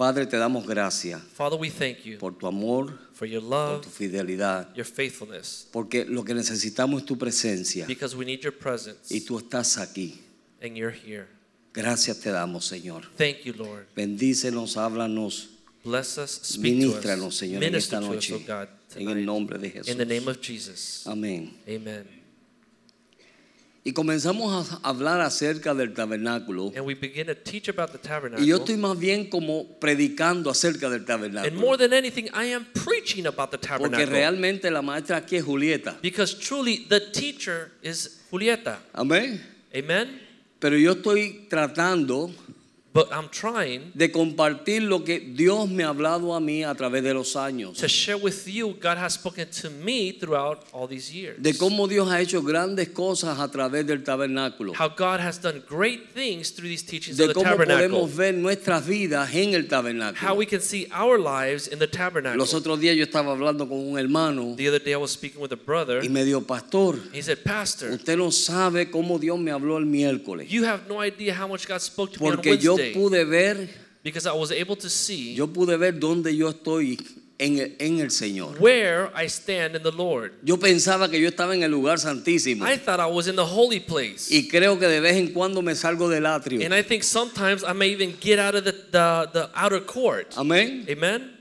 Padre, te damos gracias Father, we thank you por tu amor, for your por love, tu fidelidad, your faithfulness, porque lo que necesitamos es tu presencia because we need your presence y tú estás aquí. and you're here. Gracias te damos, Señor. Thank you, Lord. Bendícenos, háblanos, Bless us, speak to ministranos, Señor, en minister esta to us, noche. oh God, En el tonight. nombre de Jesús. In the name of Jesus. Amén. Amen. Y comenzamos a hablar acerca del tabernáculo. And we begin to teach about the Y yo tabernacle. estoy más bien como predicando acerca del And tabernáculo. more than anything, I am preaching about the Porque tabernacle. realmente la maestra aquí es Julieta. Because truly, the teacher is Julieta. Amén. Amen? Pero yo estoy tratando But I'm trying de compartir lo que Dios me ha hablado a mí a través de los años. to share with you God has spoken to me throughout all these years. De cómo Dios ha hecho grandes cosas a través del tabernáculo. How God has done great things through these teachings De of the cómo tabernacle. podemos ver nuestras vidas en el How tabernáculo. we can see our lives in the tabernacle. Los otros días yo estaba hablando con un hermano The other day I was speaking with a brother. y me dijo, pastor, He said, Pastor, usted no sabe cómo Dios me habló el miércoles. you have no idea how much God spoke to me on yo Wednesday. pude ver, Because I was able to see yo pude ver dónde yo estoy en el, en el Señor. where I stand in the Lord. Yo pensaba que yo estaba en el lugar santísimo. I thought I was in the holy place. Y creo que de vez en cuando me salgo del atrio. And I think sometimes I may even get out of the, the, the outer court. Amén. Amen?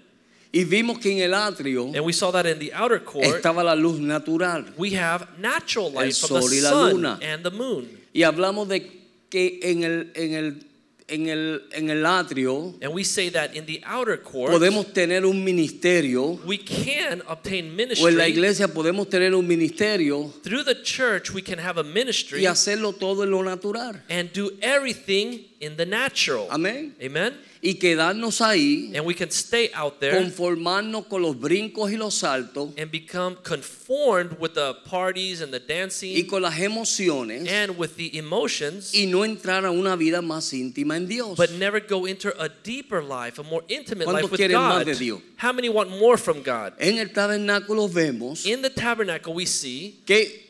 Y vimos que en el atrio And we saw that in the outer court, estaba la luz natural. we have natural light from the sol y la sun luna. and the moon. Y hablamos de que en el, en el, en el, en el atrio And we say that in the outer court, podemos tener un ministerio, we can obtain o en la ministry. iglesia podemos tener un ministerio Through the church, we can have a ministry y hacerlo todo en lo natural. and do everything in the natural. Amén. Amen? Y quedarnos ahí, And we can stay out there conformarnos con los brincos y los saltos and become conformed with the parties and the y dancing con las emociones and with the emotions, y no entrar a una vida más íntima en Dios. but never go into a deeper life, a more intimate life with God. How many want more from God? En el tabernáculo vemos In the tabernacle, we see que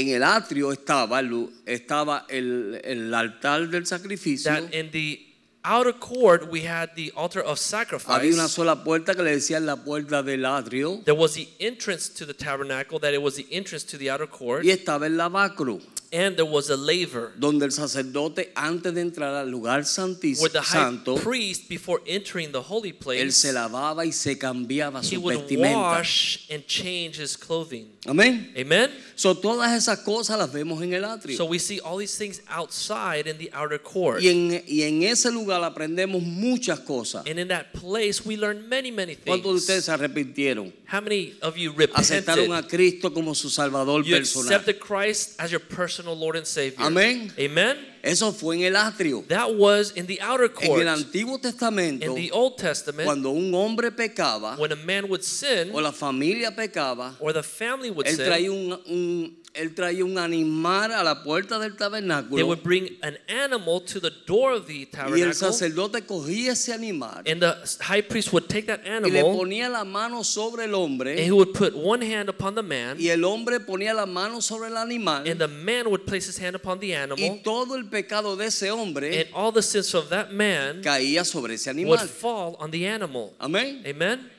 en el atrio estaba, el- estaba el, el altar del sacrificio. that in the outer court we had the altar of Había una sacrifice. sola puerta que le decían la puerta del atrio There was the entrance to the tabernacle, that it was the entrance to the outer court, y estaba el lavacro, and there was a laver donde el sacerdote antes de entrar al lugar santísimo, where the high santo, priest, before entering the holy él place, se lavaba y se cambiaba he su would vestimenta. wash and change his clothing. Amén. Amen? So, todas esas cosas las vemos en el atrio. So we see all these things outside in the outer court. y, en, y en ese lugar aprendemos muchas cosas. And in that place, we learn many, many ¿Cuántos de things. ustedes se arrepintieron? How many of you Aceptaron repented? a Cristo como su Salvador You personal. accepted Christ as your personal Lord and Savior. Amén. Amen? Eso fue en el atrio. That was in the outer En court. el Antiguo Testamento, In the Old Testament, cuando un hombre pecaba when a man would sin o la familia pecaba, or the family would él sin, traía un, un- él traía un animal a la puerta del they tabernáculo would bring an animal to the door of the y el tabernacle, sacerdote cogía ese animal and the high priest would take that y le animal ponía la mano sobre el and he hombre would put one hand upon the man, y el hombre ponía la mano sobre el animal and the man would place his hand upon the y animal, todo el pecado de ese hombre and all the sins of that man caía sobre ese would animal. fall on the animal. Amén. Amen?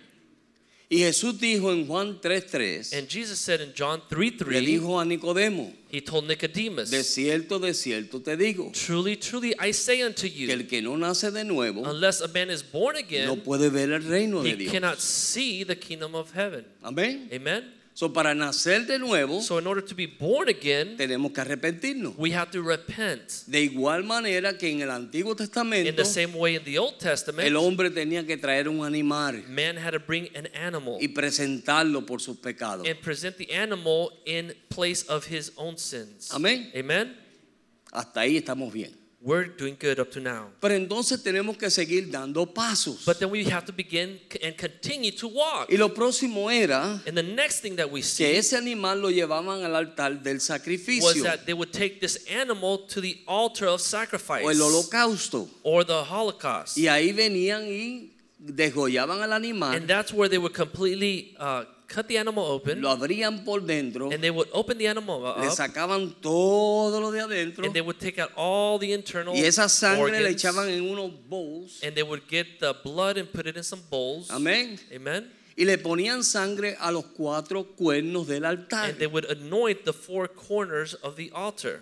Y Jesús dijo en Juan 3:3, And Jesus said in John 3 le 3, dijo a Nicodemo, he told Nicodemus, de cierto, de cierto te digo, Truly, truly, I say unto que you, el que no nace de nuevo unless a man is born no again, puede ver el reino de he Dios. cannot see the kingdom of heaven. Amén. Amen? So, para nacer de nuevo, So, in order to be born again, tenemos que arrepentirnos. we have to repent. De igual manera que en el Antiguo In Testamento, the same way, in the Old el Testament, hombre tenía que traer un animal man had to bring an animal y presentarlo por sus pecados. and present the animal in place of his own sins. Amén. Amen? Hasta ahí estamos bien. We're doing good up to now. Pero entonces tenemos que seguir dando pasos. But then we have to begin and continue to walk. Y lo próximo era And the next thing that we que see ese animal lo llevaban al altar del was that they would take this animal to the altar of sacrifice o el holocausto. or the Holocaust. Y ahí venían y al animal, And that's where they would completely uh, cut the animal open lo abrían por dentro, and they would open the animal le up sacaban todo lo de adentro and they would take out all the internal y esa sangre le organs echaban en unos bowls. and they would get the blood and put it in some bowls. Amén. Amen. Y le ponían sangre a los cuatro cuernos del altar. And they would anoint the four corners of the altar.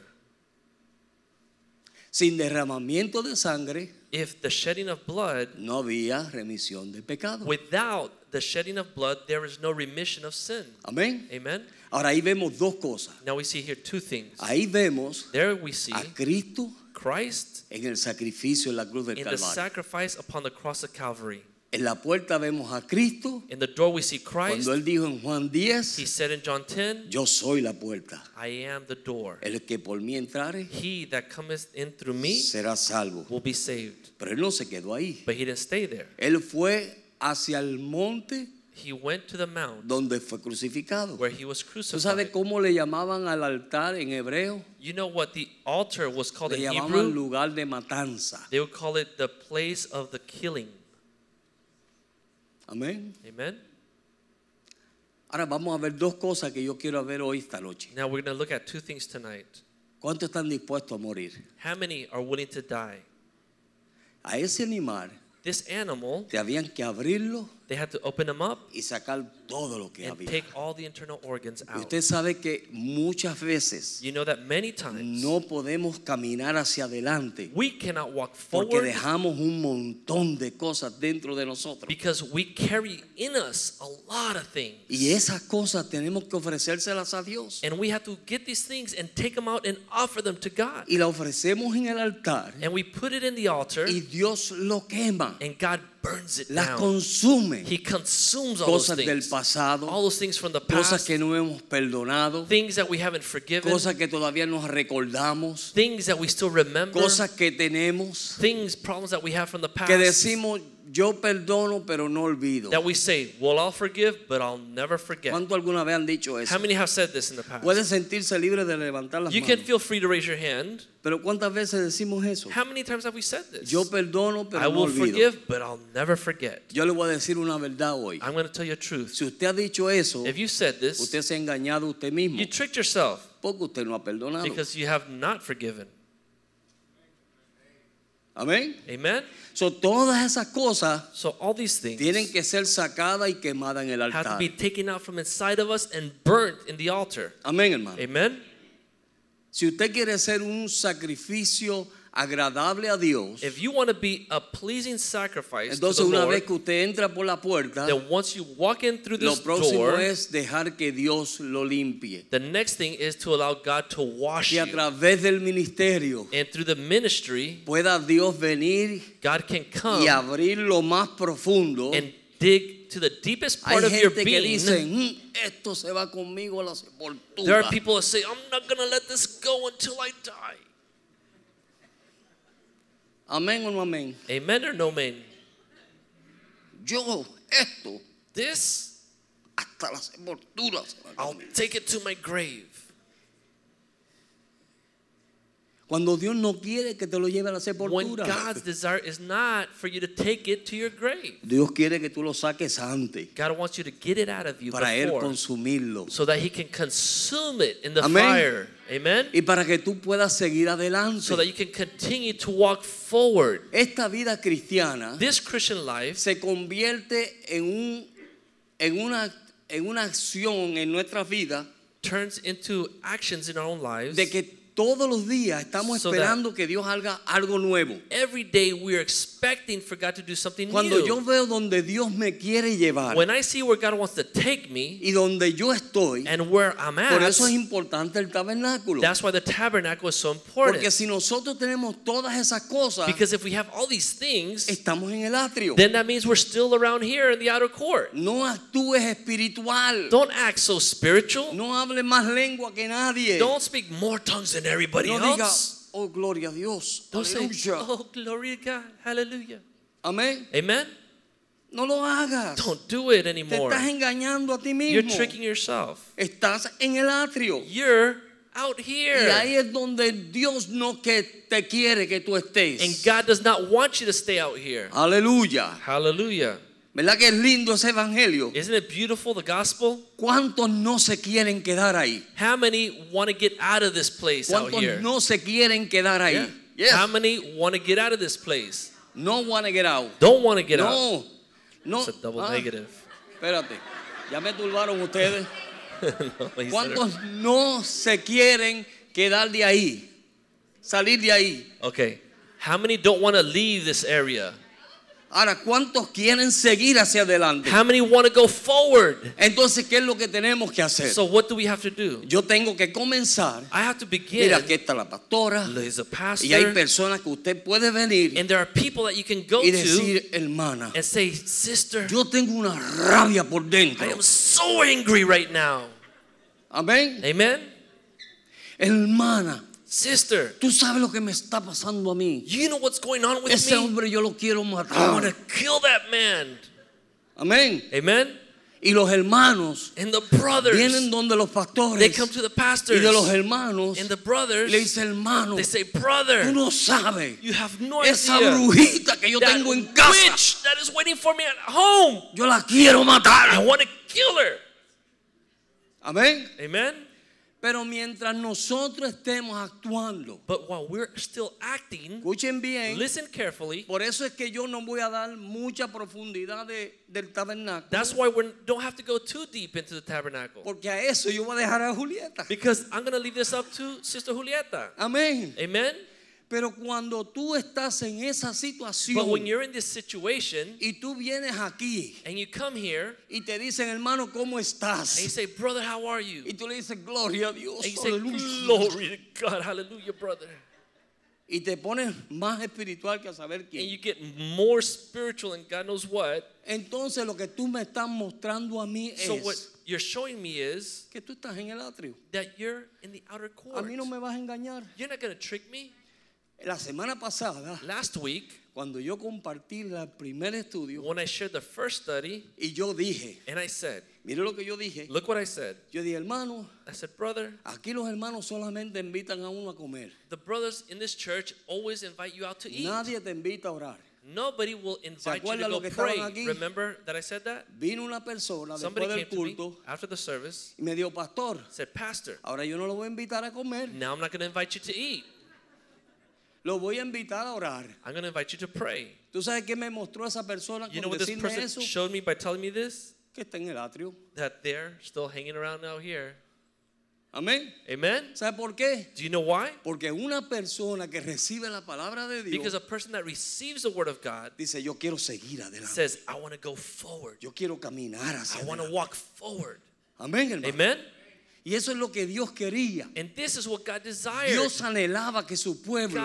Sin derramamiento de sangre If the shedding of blood, no había remisión de pecado. without the shedding of blood, there is no remission of sin. Amén. Amen. Ahora ahí vemos dos cosas. Now we see here two things. Ahí vemos There we see a Cristo Christ en el sacrificio en la cruz del in the Calvario. sacrifice upon the cross of Calvary. En la puerta vemos a Cristo In the door we see Christ. cuando él dijo en Juan He 10, said in John 10, yo soy la puerta. I am the door. El que por mí entrare He that cometh in through me será salvo. will be saved. Pero él no se quedó ahí. But he didn't stay there. Él fue hacia el monte He went to the mount donde fue crucificado. where he was ¿Tú sabes crucified. cómo le llamaban al altar en hebreo? You know what the altar was called Le in llamaban Hebrew? lugar de matanza. They would call it the place of the killing. Amén. Amen. Ahora vamos a ver dos cosas que yo quiero ver hoy esta noche. Now we're going to look at two things tonight. ¿Cuántos están dispuestos a morir? How many are willing to die? A ese animal This animal, que abrirlo they had to open him up y sacar todo lo que and había. take all the internal organs Y out. usted sabe que muchas veces You know that many times no podemos caminar hacia adelante we cannot walk porque forward dejamos un montón de cosas dentro de nosotros. because we carry in us a lot of things. Y esas cosas tenemos que ofrecérselas a Dios. And we have to get these things and take them out and offer them to God. Y la ofrecemos en el altar And we put it in the altar y Dios lo quema, and God burns it las down. consume. He consumes all those Cosas del things. pasado, All those things from the cosas past. que no hemos perdonado, Things that we haven't forgiven. cosas que todavía nos recordamos, Things that we still remember. cosas que tenemos, Things, problems that we have from the past. que decimos yo perdono pero no olvido. that we say, well, I'll forgive, but I'll never forget. ¿Cuánto alguna vez han dicho eso? How many have said this in the past? Puede sentirse libre de levantar las You can feel free to raise your hand. Pero ¿cuántas veces decimos eso? How many times have we said this? Yo perdono I no will olvido. forgive, but I'll never forget. Yo le voy a decir una verdad hoy. I'm going to tell you a truth. Si usted ha dicho eso, If you said this, usted se ha engañado usted mismo you tricked yourself porque usted no ha perdonado. because you have not forgiven. Amén. Amen? So, todas esas cosas So all these things tienen que ser sacadas y quemadas en el have to altar. be taken out from inside of us and burnt in the altar. Amén, hermano. Amen? Si usted quiere ser un sacrificio agradable a Dios, If you want to be a pleasing sacrifice to entonces the una Lord, vez que usted entra por la puerta, then once you walk in through lo this próximo door, es dejar que Dios lo limpie. the next thing is to allow God to wash Que a you. través del ministerio And through the ministry, pueda Dios venir God can y come abrir lo más profundo. and dig to the deepest Hay part of your gente que being. dice, "Mm, esto se va conmigo a la sepultura. There are people that say, I'm not going to let this go until I die. Amén o no amén. Amen or no man? Yo, esto, This, hasta la sepultura se va I'll take it to my grave. Cuando Dios no quiere que te lo lleve a la When sepultura. God's desire is not for you to take it to your grave. Dios quiere que tú lo saques antes God wants you to get it out of you para Él consumirlo. so that He can consume it in the fire. Amen? Y para que tú puedas seguir adelante. So that you can continue to walk forward. Esta vida cristiana This Christian life se convierte en, un, en, una, en una acción en nuestra vida turns into actions in our own lives. de que todos los días estamos So esperando que Dios haga algo nuevo. Every day we are expecting for God to do something Cuando new. yo veo donde Dios me quiere llevar when I see where God wants to take me y donde yo estoy, and where I'm por at, eso es importante el tabernáculo. that's why the tabernacle is so Porque important. si nosotros tenemos todas esas cosas, Because if we have all these things, estamos en el atrio. then that means we're still around here in the outer court. No actúes espiritual. Don't act so spiritual. No hables más lengua que nadie. Don't speak more tongues than everybody No diga, else. oh, gloria a Dios. Don't say, Aleluya. oh, glory to God. Hallelujah. Amén. Amen? No lo hagas. Don't do it Te anymore. estás engañando a ti You're mismo. tricking yourself. Estás en el atrio. You're out Y here. ahí es donde Dios no que te quiere que tú estés. And God does not want you to stay out here. Aleluya. Hallelujah. ¿Verdad que es lindo ese evangelio? Isn't it beautiful, the gospel? ¿Cuántos no se quieren quedar ahí? How many want to get out of this place out ¿Cuántos no se quieren quedar ahí? Yeah. Yes. How many want to get out of this place? No want to get out. Don't want to get out. no. No. It's a double Ah, negative. Espérate. Ya me turbaron ustedes. No, he said it. ¿Cuántos no se quieren quedar de ahí? Salir de ahí. Okay. How many don't want to leave this area? Ahora, ¿cuántos quieren seguir hacia adelante? How many want to go forward? Entonces, ¿qué es lo que tenemos que hacer? So what do we have to do? Yo tengo que comenzar. I have to begin. Mira, aquí está la pastora. There's a Y hay pastor, personas que usted puede venir and there are people that you can go y to decir, hermana, and say, Sister, yo tengo una rabia por I dentro. am so angry right now. Amén. Amen? Hermana, Sister, tú sabes lo que me está pasando a mí. you know what's going on with Ese me? hombre yo lo quiero I want to matar. kill that man. Amén. Amen? Y los hermanos And the brothers, vienen donde los they pastores come to the y pastors. de los hermanos And the brothers, le dice hermano, they say, tú Brother, no sabes you have no esa idea. brujita que yo That tengo en casa. witch that is waiting for me at home. Yo la quiero I matar. want to kill her. Amén. Amen? Pero mientras nosotros estemos actuando, But while we're still acting, escuchen bien, listen carefully. por eso es que yo no voy a dar mucha profundidad de- del tabernáculo, That's why we don't have to go too deep into the tabernacle. porque a eso yo voy a dejar a Julieta. Because I'm going to leave this up to Sister Julieta. Amén. Amen? Pero cuando tú estás en esa situación But when you're in this situation y tú vienes aquí and you come here y te dicen, hermano, ¿cómo and you estás? say, Brother, how are you? Y tú le dices, gloria a Dios. And you say, aleluya". Glory to God. Hallelujah, brother. Y te pones más espiritual que a saber And quién. you get more spiritual and God knows what. Entonces lo que tú me estás mostrando a mí So what es you're showing me is que tú estás en el atrio. that you're in the outer A court. mí no me vas a engañar. You're not going to trick me. La semana pasada, Last week, cuando yo compartí el primer estudio when I shared the first study, y yo dije, and I said, mire lo que yo dije. Look what I said. Yo dije, hermano, I said, Brother, aquí los hermanos solamente invitan a uno a comer. the brothers in this church always invite you out to eat. Nadie te invita a orar. Nobody will invite you to go pray. aquí? Remember that I said that? Vino una persona Somebody después came del to me culto after the service, y me dijo, pastor, said, Pastor, ahora yo no lo voy a invitar a comer, now I'm not going to invite you to eat. Lo voy a invitar a orar. I'm going to invite you to pray. ¿Tú sabes qué me mostró esa persona You know con what this decirme person eso? showed me by telling me this? Que está en el atrio. That they're still hanging around out here. Amén. Amen? ¿Sabe por qué? Do you know why? Porque una persona que recibe la palabra de Because Dios a person that receives the word of God dice, yo quiero seguir adelante. says, I want to go forward. Yo quiero caminar hacia I want to adelante. walk forward. Amén, hermano. Amen? Y eso es lo que Dios quería. And this is what God desired. Dios anhelaba que su pueblo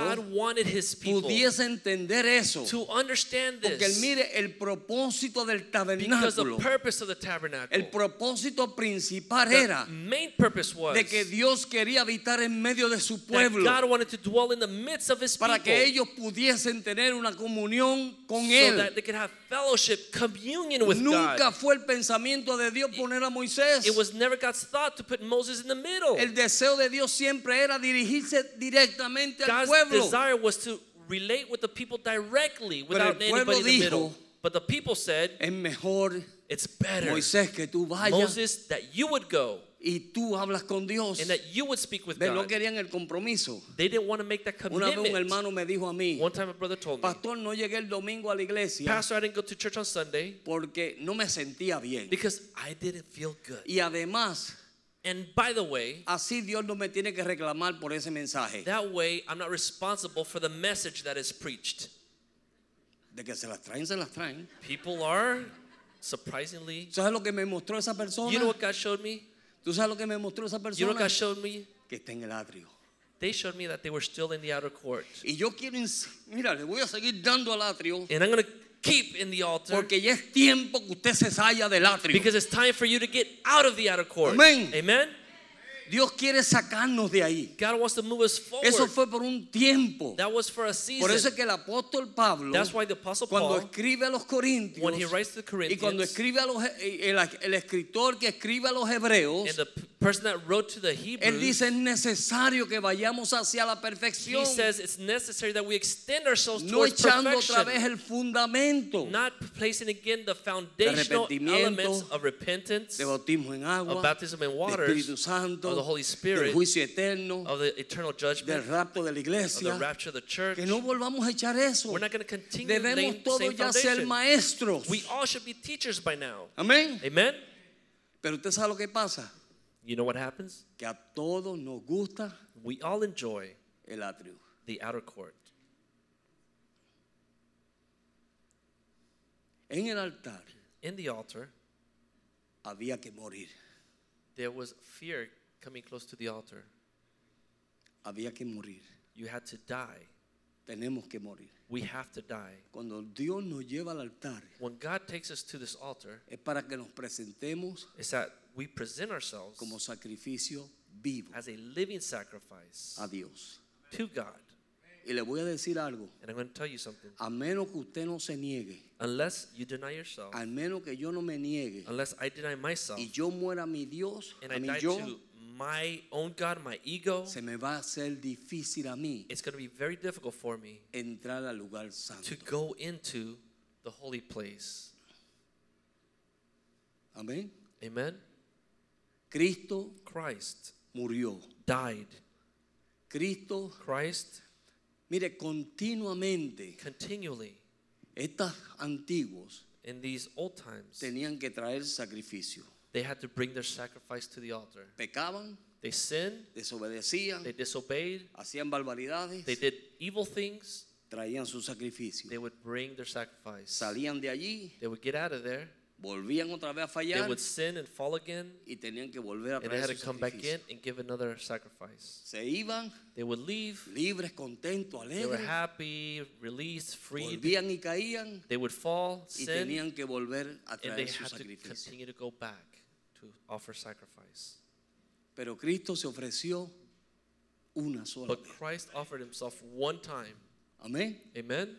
pudiese entender eso. to understand Porque él mire el propósito del Because the tabernáculo. purpose of the tabernacle, El propósito principal the era main purpose was de que Dios quería habitar en medio de su pueblo God wanted to dwell in the midst of his para que ellos pudiesen tener una comunión con so él. that they could have fellowship, communion with Nunca fue el pensamiento de Dios poner a Moisés. It was never God's thought to put Moses in the middle. El deseo de Dios siempre era dirigirse directamente al God's pueblo. desire was to relate with the people directly without el pueblo anybody in the middle. But the people said, Es mejor, it's better, Moisés, que tú vayas Moses, that you would go y tú hablas con Dios. and that you would speak with Ve, no God. querían el compromiso. They didn't want to make that Una vez un commitment. hermano me dijo a mí, One time a brother told me, pastor, no llegué el domingo a la iglesia Pastor, I didn't go to church on Sunday porque no me sentía bien. because I didn't feel good. Y además, And by the way, así Dios no me tiene que reclamar por ese mensaje. that way I'm not responsible for the message that is preached. De que se las traen, se las traen. People are surprisingly. ¿Sabes lo que me mostró esa persona? You know what God showed me? ¿Tú sabes lo que me mostró esa You know what God showed me? Que está en el atrio. They showed me that they were still in the outer court. Y yo quiero, mira, le voy a seguir dando al atrio And I'm going to keep in the altar porque ya es tiempo que usted se salga del atrio. because it's time for you to get out of the outer court. Amén. Amen. Dios quiere sacarnos de ahí. God wants to move us forward. Eso fue por un tiempo. that was for a season. Por eso es que el apóstol Pablo, That's why the Apostle cuando escribe a los corintios, when he writes to the y cuando Corinthians, escribe a los, el, el escritor que escribe a los hebreos, and the p- person that wrote to the él Hebrews, dice es necesario que vayamos hacia la he perfección, says it's necessary that we extend ourselves no towards echando otra vez el fundamento not placing again the foundational elements of repentance, de bautismo en agua, of baptism in waters, Espíritu Santo, the Holy del Spirit, juicio eterno, of the eternal del judgment, rapto de la of the rapture of the church. que no volvamos a echar eso. We're not going to continue Debemos todos same ya ser maestros. We all should be teachers by now. Amén. Amen? Pero usted sabe lo que pasa, You know what happens? que a todos nos gusta We all enjoy el atrio. the outer court. En el altar In the altar, había que morir, there was fear coming close to the altar. había que morir. You had to die. Tenemos que morir. We have to die. Cuando Dios nos lleva al altar When God takes us to this altar, es para que nos presentemos it's that we present ourselves como sacrificio vivo as a living sacrifice a Dios. to God. Y le voy a decir algo, And I'm going to tell you something. a menos que usted no se niegue, Unless you deny yourself, al menos que yo no me niegue unless I deny myself, y yo muera a mi Dios, and a I mi die yo, to my own God, my ego, se me va a hacer difícil a mí it's going to be very difficult for me entrar al lugar santo. to go into the holy place. Amén. Amen? Cristo Christ murió. died. Cristo, Christ mire, continuamente continually estos antiguos in these old times tenían que traer sacrificio. They had to bring their sacrifice to the altar. Pecaban, They sinned, desobedecían, they disobeyed, hacían barbaridades, they did evil things, traían su sacrificio. they would bring their sacrifice. Salían de allí, They would get out of there, volvían otra vez a they would sin and fall again, y tenían que volver a and they had to come back in and give another sacrifice. Se iban They would leave, libres, contentos, they were happy, released, freed. volvían y caían. They would fall, y sin, tenían que volver a and they su had to continue to go back to offer sacrifice. Pero Cristo se ofreció una sola But vez. Christ offered himself one time. Amén. Amen?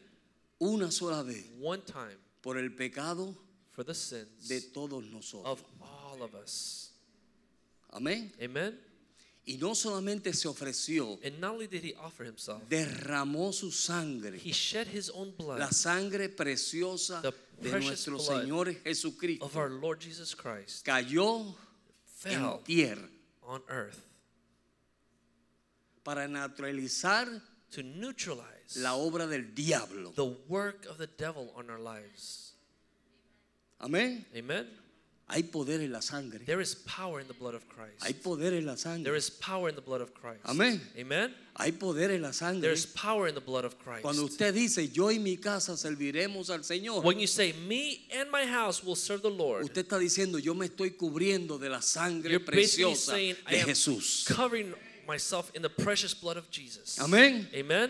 Una sola vez One time por el pecado for the sins de todos nosotros. of all of us. Amén. Amen? Y no solamente se ofreció, And not only did he offer himself, derramó su sangre, he shed his own blood la sangre preciosa The de precious nuestro blood Señor Jesucristo. of our Lord Jesus Christ Cayó fell en tierra on earth para neutralizar to neutralize la obra del diablo. the work of the devil on our lives. Amén. Amen? Hay poder en la sangre. There is power in the blood of Christ. Hay poder en la There sangre. is power in the blood of Christ. Amén. Amen? Hay poder en la sangre. There is power in the blood of Christ. Cuando usted dice, yo y mi casa serviremos al Señor, When you say, Me and my house will serve the Lord, usted está diciendo, yo me estoy cubriendo de la sangre you're preciosa saying, de Jesús. covering myself in the precious blood of Jesus. Amén. Amen?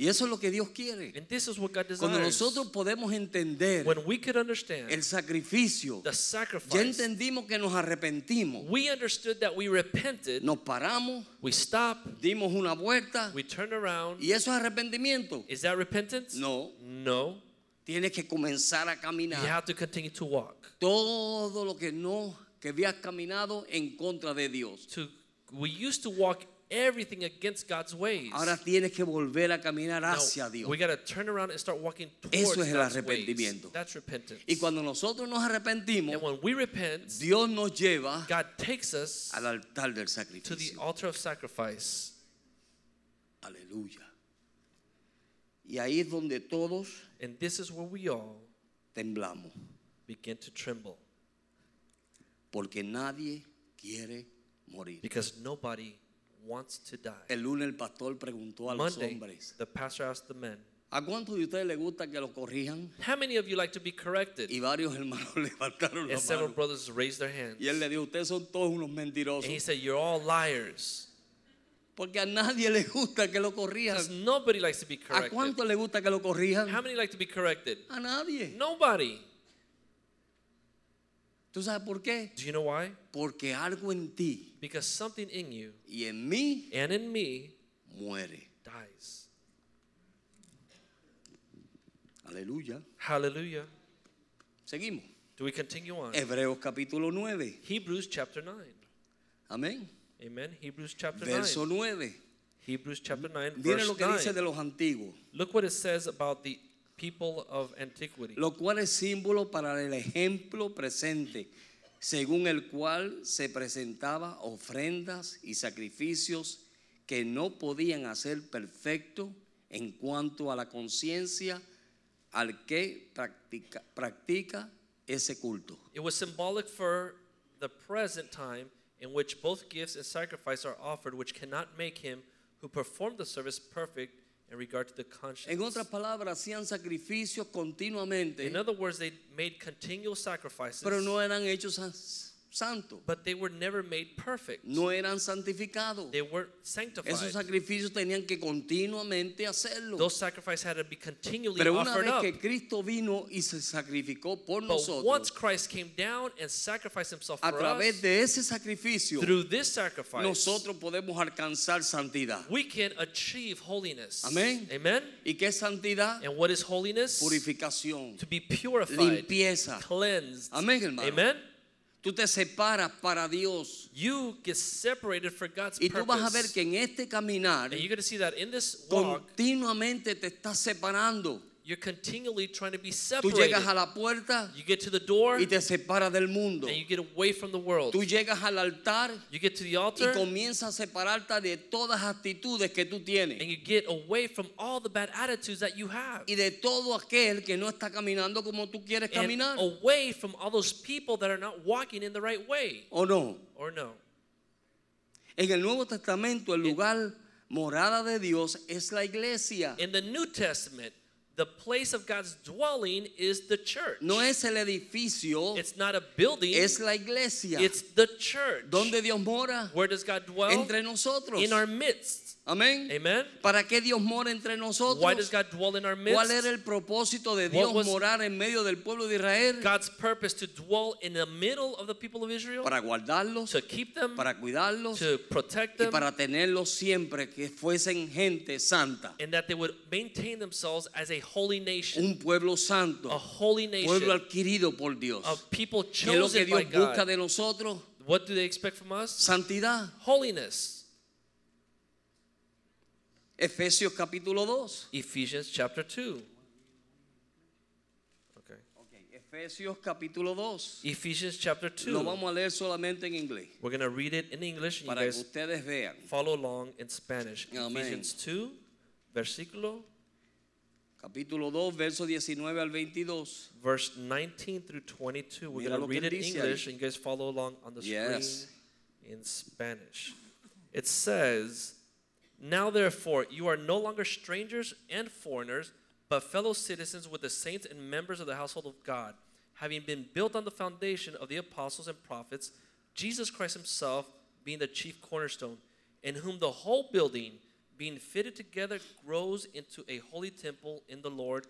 Y eso es lo que Dios quiere. And this is what God Cuando nosotros podemos entender When we could understand el sacrificio, the ya entendimos que nos arrepentimos, we understood that we repented, nos paramos, we stopped, dimos una vuelta we turned around. y eso es arrepentimiento. Is that repentance? No, No. tienes que comenzar a You caminar have to continue to walk. todo lo que no, que habías caminado en contra de Dios. To we used to walk everything against God's ways. Ahora tienes que volver a caminar hacia Dios. we got to turn around and start walking towards Eso es el God's arrepentimiento. ways. That's repentance. Y cuando nosotros nos arrepentimos, and when we repent, Dios nos lleva God takes us al altar del to the sacrificio. altar of sacrifice. Aleluya. Y ahí es donde todos And this is where we all temblamos, begin to tremble porque nadie quiere morir. because nobody wants to die. El lunes el pastor preguntó a los Monday, hombres, the pastor asked the men, ¿a cuántos de ustedes les gusta que lo corrijan? How many of you like to be corrected? Y varios hermanos levantaron la And several brothers raised their hands. Y él le dijo, ustedes son todos unos And he said, You're all liars. Porque a nadie le gusta que lo corrijan. Because nobody likes to be ¿A corrected. cuánto le gusta que lo corrijan? How many like to be corrected? A nadie. Nobody. ¿Tú sabes por qué? Do you know why? Porque algo en ti Because something in you y en mí and in me muere. dies. Aleluya. Hallelujah. Seguimos. Do we continue on? Hebreos capítulo 9. Hebrews chapter 9. Amén. Amen. Hebrews chapter Verso 9. 9. Hebrews chapter 9, Miren verse lo que dice de los antiguos, Look what it says about the people of antiquity. lo cual es símbolo para el ejemplo presente, según el cual se presentaba ofrendas y sacrificios que no podían hacer perfecto en cuanto a la conciencia al que practica, practica ese culto. It was symbolic for the present time in which both gifts and sacrifice are offered, which cannot make him who performed the service perfect in regard to the conscience. En otras palabras, hacían sacrificios continuamente, In other words, they made continual sacrifices, pero no eran hechos santos, but they were never made perfect. no eran santificados. They weren't sanctified. Esos sacrificios tenían que continuamente hacerlo. Those sacrifices had to be continually Pero una offered vez up. que Cristo vino y se sacrificó por But once Christ came down and sacrificed himself a for través us, de ese sacrificio, through this sacrifice, nosotros podemos alcanzar santidad. we can achieve holiness. Amén. Amen. ¿Y qué es santidad? And what is holiness? Purificación, To be purified, limpieza. cleansed. Amén, hermano. Amen. Tú te separas para Dios. You get separated for God's Y tú vas a ver que en este caminar And you're going to see that in this walk, continuamente te estás separando. You're continually trying to be Tú separated. llegas a la puerta You get to the door y and te separas del mundo. you get away from the world. Tú llegas al altar You get to the y altar comienzas a separarte de todas las actitudes que tú tienes. and you get away from all the bad attitudes that you have. y de todo aquel que no está caminando como tú quieres And caminar. away from all those people that are not walking in the right way. ¿O no? Or no. En el Nuevo Testamento el lugar morada de Dios es la iglesia. In the New Testament, the place of God's dwelling is the church. No es el edificio, It's not a building, es la iglesia. it's the church. Donde Dios mora Where does God dwell? entre nosotros. In our midst. Amén. Amen. ¿Para qué Dios mora entre nosotros? Why does God dwell in our midst? ¿Cuál era el propósito de Dios morar en medio del pueblo de Israel? God's purpose to dwell in the middle of the people of Israel, Para guardarlos, to keep them, para cuidarlos to protect y them, para tenerlos siempre que fuesen gente santa. and that they would maintain themselves as a holy nation, Un pueblo santo. a holy pueblo nation adquirido por Dios. of people ¿Qué es lo que chosen by Dios busca God. de nosotros? What do they expect from us? Santidad. Holiness. Efesios capítulo 2. Ephesians chapter 2. Okay. okay. Efesios capítulo 2. Ephesians chapter 2. Lo vamos a leer solamente en inglés We're going to read it in English and you para que ustedes vean. follow along in Spanish. Amén. Ephesians 2, versículo, Capítulo 2, verso 19 al 22. verse 19 through 22. We're going to read it in English ahí. and you guys follow along on the Yes. screen in Spanish. It says, Now therefore, you are no longer strangers and foreigners, but fellow citizens with the saints and members of the household of God, having been built on the foundation of the apostles and prophets, Jesus Christ himself being the chief cornerstone, in whom the whole building, being fitted together, grows into a holy temple in the Lord,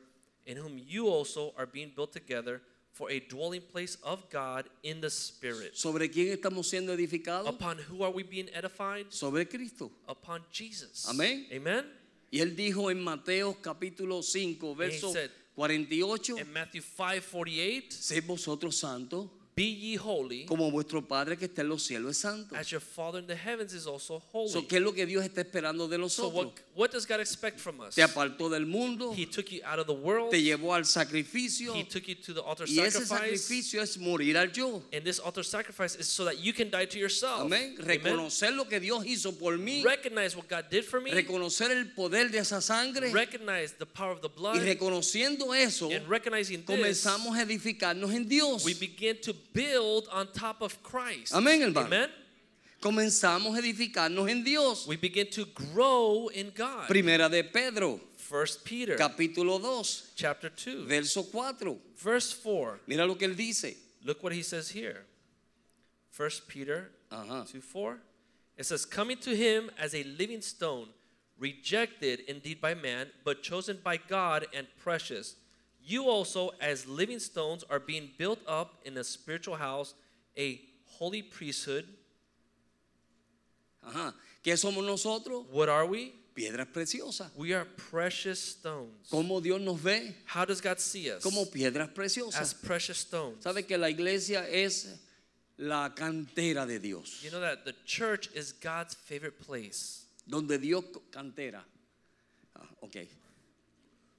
in whom you also are being built together for a dwelling place of God in the Spirit. ¿Sobre quién estamos siendo edificados? Upon who are we being edified? Sobre Cristo. Upon Jesus. Amén. Amen. Y él dijo en Mateo capítulo 5, verso said, 48, In Matthew 5 48, sed vosotros santos, be ye holy, como vuestro Padre que está en los cielos es santo. as your Father in the heavens is also holy. So, ¿Qué es lo que Dios está esperando de so, nosotros? what, what does God expect from us? Te apartó del mundo, He took you out of the world, te llevó al sacrificio He took you to the altar y ese sacrifice. sacrificio es morir al yo. And this altar sacrifice is so that you can die to yourself. Amén. Amen. Reconocer lo que Dios hizo por mí, Recognize what God did for me. reconocer el poder de esa sangre Recognize the power of the y blood. reconociendo eso, And recognizing this, comenzamos a edificarnos en Dios. we begin to build on top of Christ. Amén, hermano. Amen. Comenzamos a edificarnos en Dios. We begin to grow in God. Primera de Pedro, First Peter capítulo 2, chapter 2, verso 4. verse 4. Mira lo que él dice. Look what he says here. First Peter Ajá. 2 4. It says, Coming to him as a living stone, rejected indeed by man, but chosen by God and precious. You also, as living stones, are being built up in a spiritual house, a holy priesthood. Ajá. ¿Qué somos nosotros? What are we? Piedras preciosas. We are precious stones. ¿Cómo Dios nos ve? How does God see us? Como piedras preciosas. As precious stones. ¿Sabe que la iglesia es la cantera de Dios? You know that the church is God's favorite place. Donde Dios cantera. Ah, ok.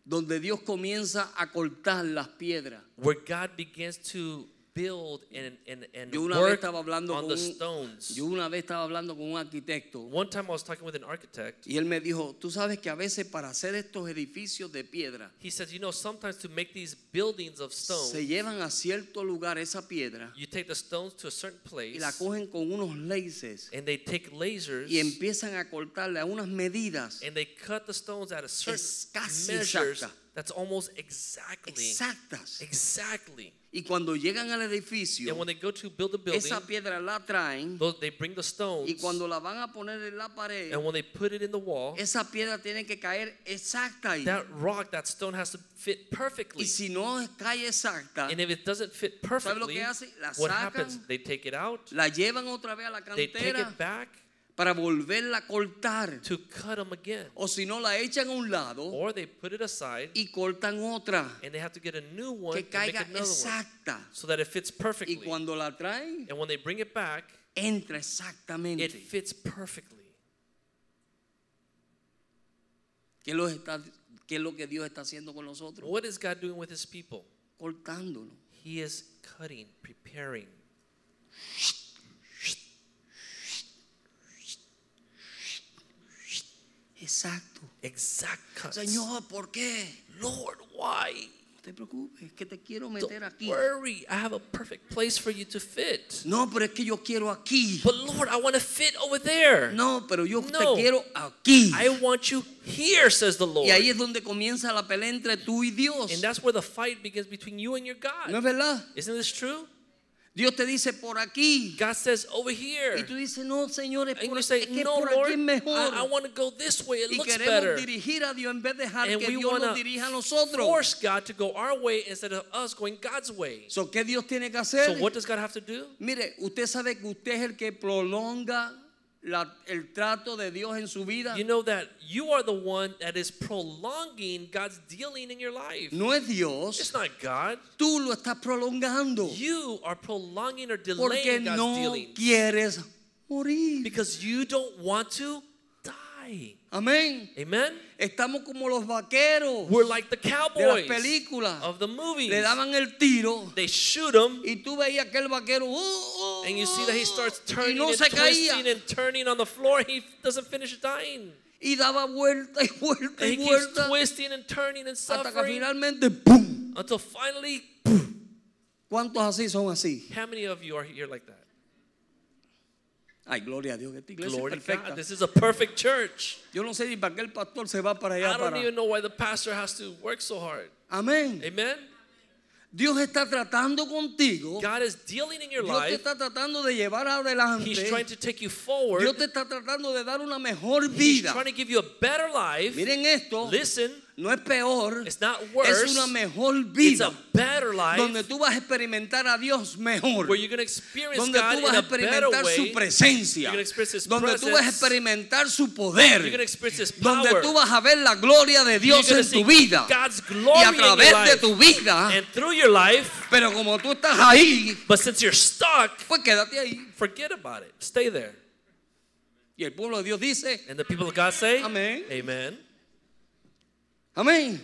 Donde Dios comienza a cortar las piedras. Where God begins to build and, and, and Yo una vez work estaba hablando on con the un, stones. yo una vez estaba hablando con un arquitecto One time I was talking with an architect. y él me dijo, tú sabes que a veces para hacer estos edificios de piedra He says, you know, sometimes to make these buildings of stone, se llevan a cierto lugar esa piedra you take the stones to a certain y place la cogen con unos laces and they take lasers y empiezan a cortarle a unas medidas and they cut the stones at a certain Es casi measures exacta. that's almost exactly exactas. exactly. Y cuando llegan al And edificio, when they go to build building, esa piedra la traen they bring the stones y cuando la van a poner en la pared, and when they put it in the wall, esa piedra tiene que caer exacta ahí. that rock, that stone has to fit perfectly. Y si no cae exacta, And if it doesn't fit ¿sabe lo perfectly, que hacen? La what happens? They take it out, la llevan otra vez a la they take cantera it back para volverla a cortar. to cut them again. O si no, la echan a un lado Or they put it aside y cortan otra and they have to get a new one que and make caiga another one exacta. so that it fits Y perfectly. cuando la traen, And when they bring it back, entra it exactamente. fits perfectly. ¿Qué lo está- qué es lo que Dios está haciendo con nosotros? What is God doing with his people? Cortándolo. He is cutting, preparing. Exacto. Exact. Señor, ¿por qué? Lord, why? No te preocupes, es que te quiero Don't meter aquí. worry, I have a perfect place for you to fit. No, pero es que yo quiero aquí. But Lord, I want to fit over there. No, pero yo No. te quiero aquí. I want you here, says the Lord. Y ahí es donde comienza la pelea entre tú y Dios. And that's where the fight begins between you and your ¿No God. es verdad? Isn't this true? Dios te dice por aquí. God says over Y here. tú dices, no, Señor, es, por, say, es que no, por Lord, aquí es mejor. I, I want to go this way. It y looks queremos better. dirigir a Dios en vez de dejar And que Dios nos dirija a nosotros. force God to go our way instead of us going God's way. So, ¿Qué Dios tiene que hacer? So what does God have to do? Mire, usted sabe que usted es el que prolonga la- el trato de Dios en su vida. You know that you are the one that is prolonging God's dealing in your life. no es Dios, It's not God. tú lo estás prolongando You are prolonging or porque delaying God's no dealings quieres morir. because you don't want to die. Amén. Amen. Estamos como los vaqueros We're like the de las cowboys películas. of the movies. Le daban el tiro They shoot him, y tú veías aquel vaquero uh, uh, and you see that he starts turning y no and se twisting and turning on the floor. He doesn't finish dying. y daba vuelta y vuelta And y he keeps vuelta twisting and turning and hasta que suffering finalmente ¡pum! until finally, ¿Cuántos así son así? how many of you are here like that? Ay, gloria a Dios, esta iglesia Glory es perfecta. God. This is a perfect church. Yo no sé ni para qué el pastor se va para I allá don't para. even know why the pastor has to work so hard. Amén. Amen. Dios está tratando contigo. God is dealing in your Dios te life. está tratando de llevar adelante. He's trying to take you forward. Dios te está tratando de dar una mejor He's vida. trying to give you a better life. Miren esto, Listen, no es peor, it's not es una mejor It's vida a better life donde tú vas a experimentar a Dios mejor. where you're going to experience Donde God tú vas a a experimentar way. su presencia. You're gonna experience His Donde tú vas a experimentar su poder. You're going to experience His Donde tú vas a ver la gloria de Dios en tu vida. God's Y glory a in your través de tu vida. And through your life, Pero como tú estás ahí, but since you're stuck, pues quédate ahí. forget about it. Stay there. Y el pueblo de Dios dice, And the people of God say, Amén. Amen. Amén.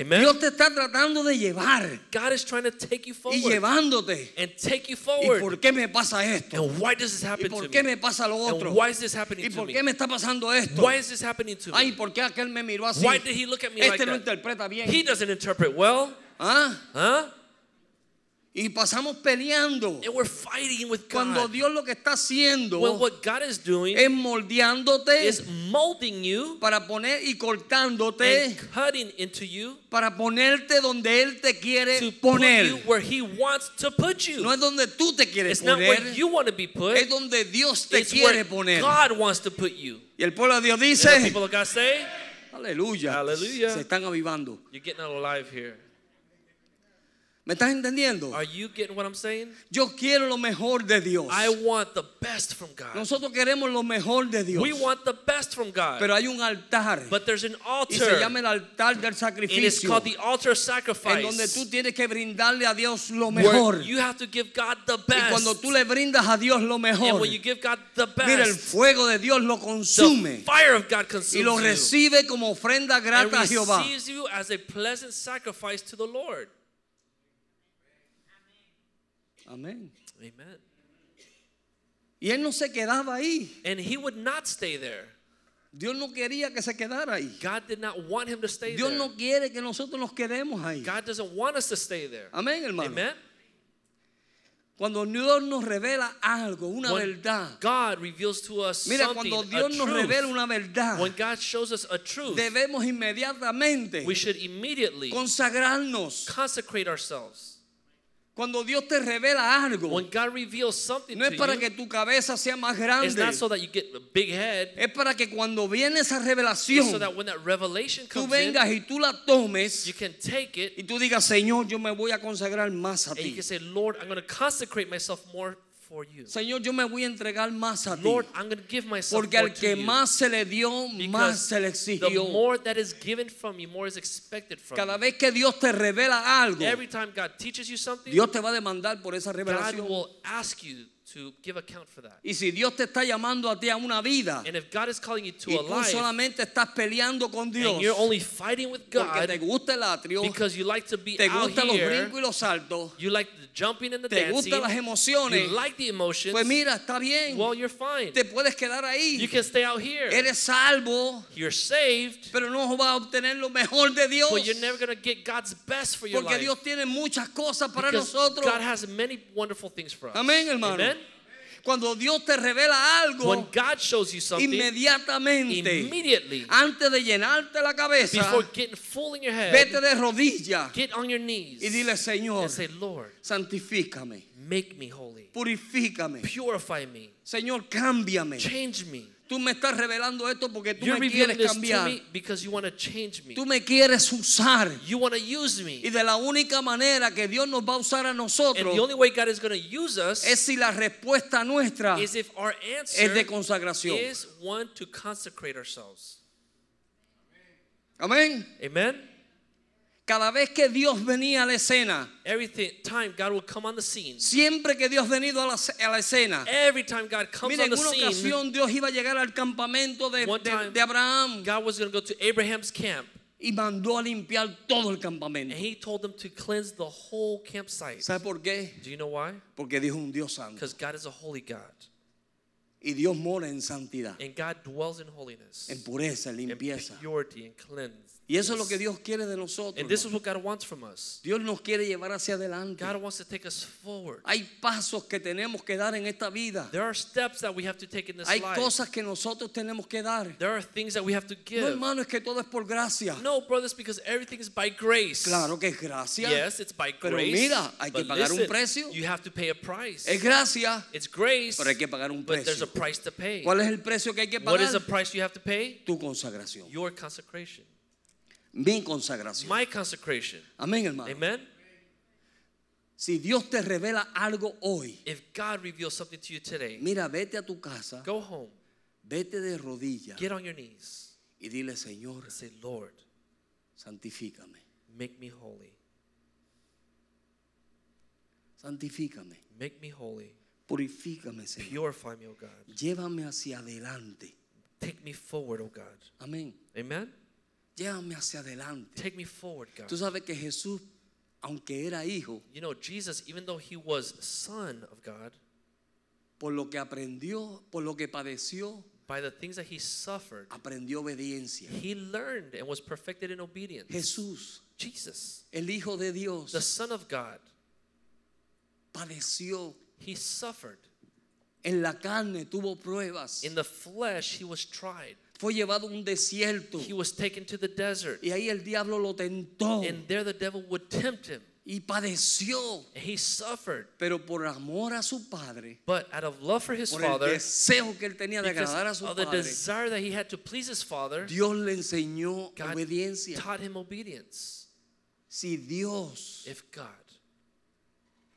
Amen. Dios te está tratando de llevar God is trying to take you y forward llevándote. and take you ¿Y forward. por qué me pasa esto? And why does this ¿Y happen por to qué me? me pasa lo otro? And why is this ¿Y happening to por me? qué me está pasando esto? Why is this happening to Ay, me? ¿por qué aquel me miró así? Why did he look at me Este like no that? interpreta bien. He doesn't interpret well. ¿Ah? Huh? Y pasamos peleando. And we're fighting with Cuando God. Dios lo que está haciendo When what God is doing es moldeándote is molding you para poner y cortándote and cutting into you para ponerte donde Él te quiere to put poner. you where He wants to put No you. es donde tú te quieres It's not where poner, you want to be put. es donde Dios te It's quiere where poner. God wants to put you. Y el pueblo de Dios dice, aleluya, se están avivando. You're getting alive here. ¿Me estás entendiendo? Are you getting what I'm saying? Yo quiero lo mejor de Dios. I want the best from God. Nosotros queremos lo mejor de Dios. We want the best from God. Pero hay un altar But there's an y se altar, llama el altar del and it's sacrificio called the altar of en donde tú sacrifice. tienes que brindarle a Dios lo Where mejor. you have to give God the Y cuando best. tú le brindas a Dios lo And mejor, when you give God the mira el best, fuego de Dios lo the consume fire of God y consumes lo you recibe como ofrenda and grata a Jehová. receives you as a pleasant sacrifice to the Lord. Amén. Amen. Y él no se quedaba ahí. And he would not stay there. Dios no quería que se quedara ahí. God did not want him to stay Dios there. no quiere que nosotros nos quedemos ahí. God doesn't want us to stay there. Amén, hermano. Amen. Cuando Dios nos revela algo, una When verdad. God reveals to us Mira, something, cuando a Dios nos revela truth, una verdad, when God shows us a truth, debemos inmediatamente we should immediately consagrarnos. consecrate ourselves. Cuando Dios te revela algo, When God reveals something no es to para you, que tu cabeza sea más it's grande. not so that you get a big head. Es para que cuando viene esa revelación, so that when that revelation tú comes in, vengas y tú la tomes you can take it y tú digas, Señor, yo me voy a consagrar más a and you ti. can say, Lord, I'm going to consecrate myself more for you. Señor, yo me voy a entregar más a ti. Lord, I'm going to give myself Porque al to que más se le dio, más se le the exigió. more that is given from you, more is expected from Cada you. vez que Dios te revela algo, Every time God teaches you something, Dios te va a demandar por esa God revelación. will ask you to give account for that. Y si Dios te está llamando a ti a una vida And if God is calling you to y a tú life, solamente estás peleando con Dios and you're only fighting with porque te God gusta el atrio, because you like to be te out gustan los brincos y los saltos, you like the jumping and the te dancing, gustan las emociones, you like the emotions, pues mira, está bien. well, you're fine. Te puedes quedar You ahí. can stay out here. Eres salvo, You're saved, pero no vas a obtener lo mejor de Dios. but you're never going to get God's best for your Porque life. Dios tiene muchas cosas para Because nosotros. God has many wonderful things for us. Amén, hermano. Amen? Cuando Dios te revela algo, When God shows you something, inmediatamente, immediately, antes de llenarte la cabeza, before getting full in your head, vete de rodillas get on your knees y dile, Señor, say, Lord, santifícame, make me holy. purifícame. Purify me. Señor, cámbiame. Change me. Tú me estás revelando esto porque tú You're me revealing quieres this to cambiar. me because you want to change me. Tú me quieres usar. You want to use me. Y de la única manera que Dios nos va a usar a And nosotros the only way God is going to use us es si la respuesta nuestra is if our es de answer consagración. is one to consecrate ourselves. Amén. Amen? Cada vez que Dios venía a la escena, Every time God will come on the scene. siempre que Dios venido a la, a la escena, Every time God comes mira, on en the una scene, ocasión Dios iba a llegar al campamento de, de- de Abraham God was going to go to Abraham's camp y mandó a limpiar todo el and campamento. he told them to cleanse the whole campsite. ¿Sabe por qué? Do you know why? Porque Dios es un Dios santo Because God is a holy God. y Dios mora en santidad, And God dwells in holiness, en pureza, en in limpieza. purity, and cleanse. Y eso es lo que Dios quiere de nosotros. And this is what God wants from us. Dios nos quiere llevar hacia adelante. God wants to take us forward. Hay pasos que tenemos que dar en esta vida. There are steps that we have to take in this Hay life. cosas que nosotros tenemos que dar. There are things that we have to No, give. hermano, es que todo es por gracia. No, brothers, because everything is by grace. Claro que es gracia. Yes, it's by Pero grace. mira, hay que but pagar un listen, precio. You have to pay a price. Es gracia, It's grace, pero hay que pagar un but there's a precio. price to pay. ¿Cuál es el precio que hay que What is the pagar? price you have to pay? Tu consagración. Your consecration. Mi consagración. My consecration. Amén, hermano. Amen? Si Dios te revela algo hoy, If God reveals something to you today, mira, vete a tu casa, go home, vete de rodillas get on your knees, y dile, Señor, and say, Lord, santifícame, make me holy. santifícame, Make me holy. purifícame, Señor. Purify me, O God. Llévame hacia adelante. Take me forward, O God. Amén. Amen? Llévame hacia adelante. Take me forward, God. Tú sabes que Jesús, aunque era hijo, You know, Jesus, even though he was son of God, por lo que aprendió, por lo que padeció, by the things that he suffered, aprendió obediencia. he learned and was perfected in obedience. Jesús, Jesus, el Hijo de Dios, the Son of God, padeció he suffered. en la carne, tuvo pruebas. In the flesh, he was tried. Fue llevado a un desierto He was taken to the desert. y ahí el diablo lo tentó And there the devil would tempt him. y padeció. And he suffered. Pero por amor a su padre, But out of love for his por el father, deseo que él tenía de agradar a su of the padre, desire that he had to please his father, Dios le enseñó God obediencia. taught him obedience. Si Dios If God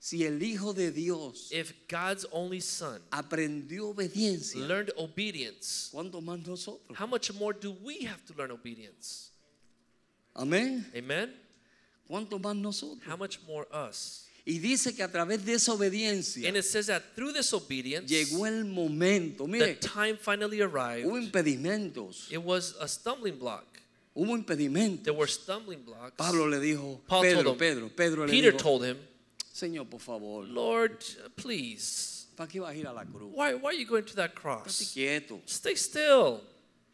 Si el Hijo de Dios If God's only Son aprendió obediencia, learned obedience, ¿cuánto más nosotros? how much more do we have to learn obedience? Amén. Amen? ¿Cuánto más nosotros? How much more us? Y dice que a través de esa obediencia And it says that through this obedience, llegó el momento. the Mire, time finally arrived. hubo impedimentos. It was a stumbling block. Hubo impedimentos. There were stumbling blocks. Pablo le dijo, Paul Pedro, told him, Pedro, Pedro le Peter dijo, told him, Señor, por favor, Lord, please, ¿para qué vas a ir a la cruz? why, why are you going to that cross? quieto. Stay still.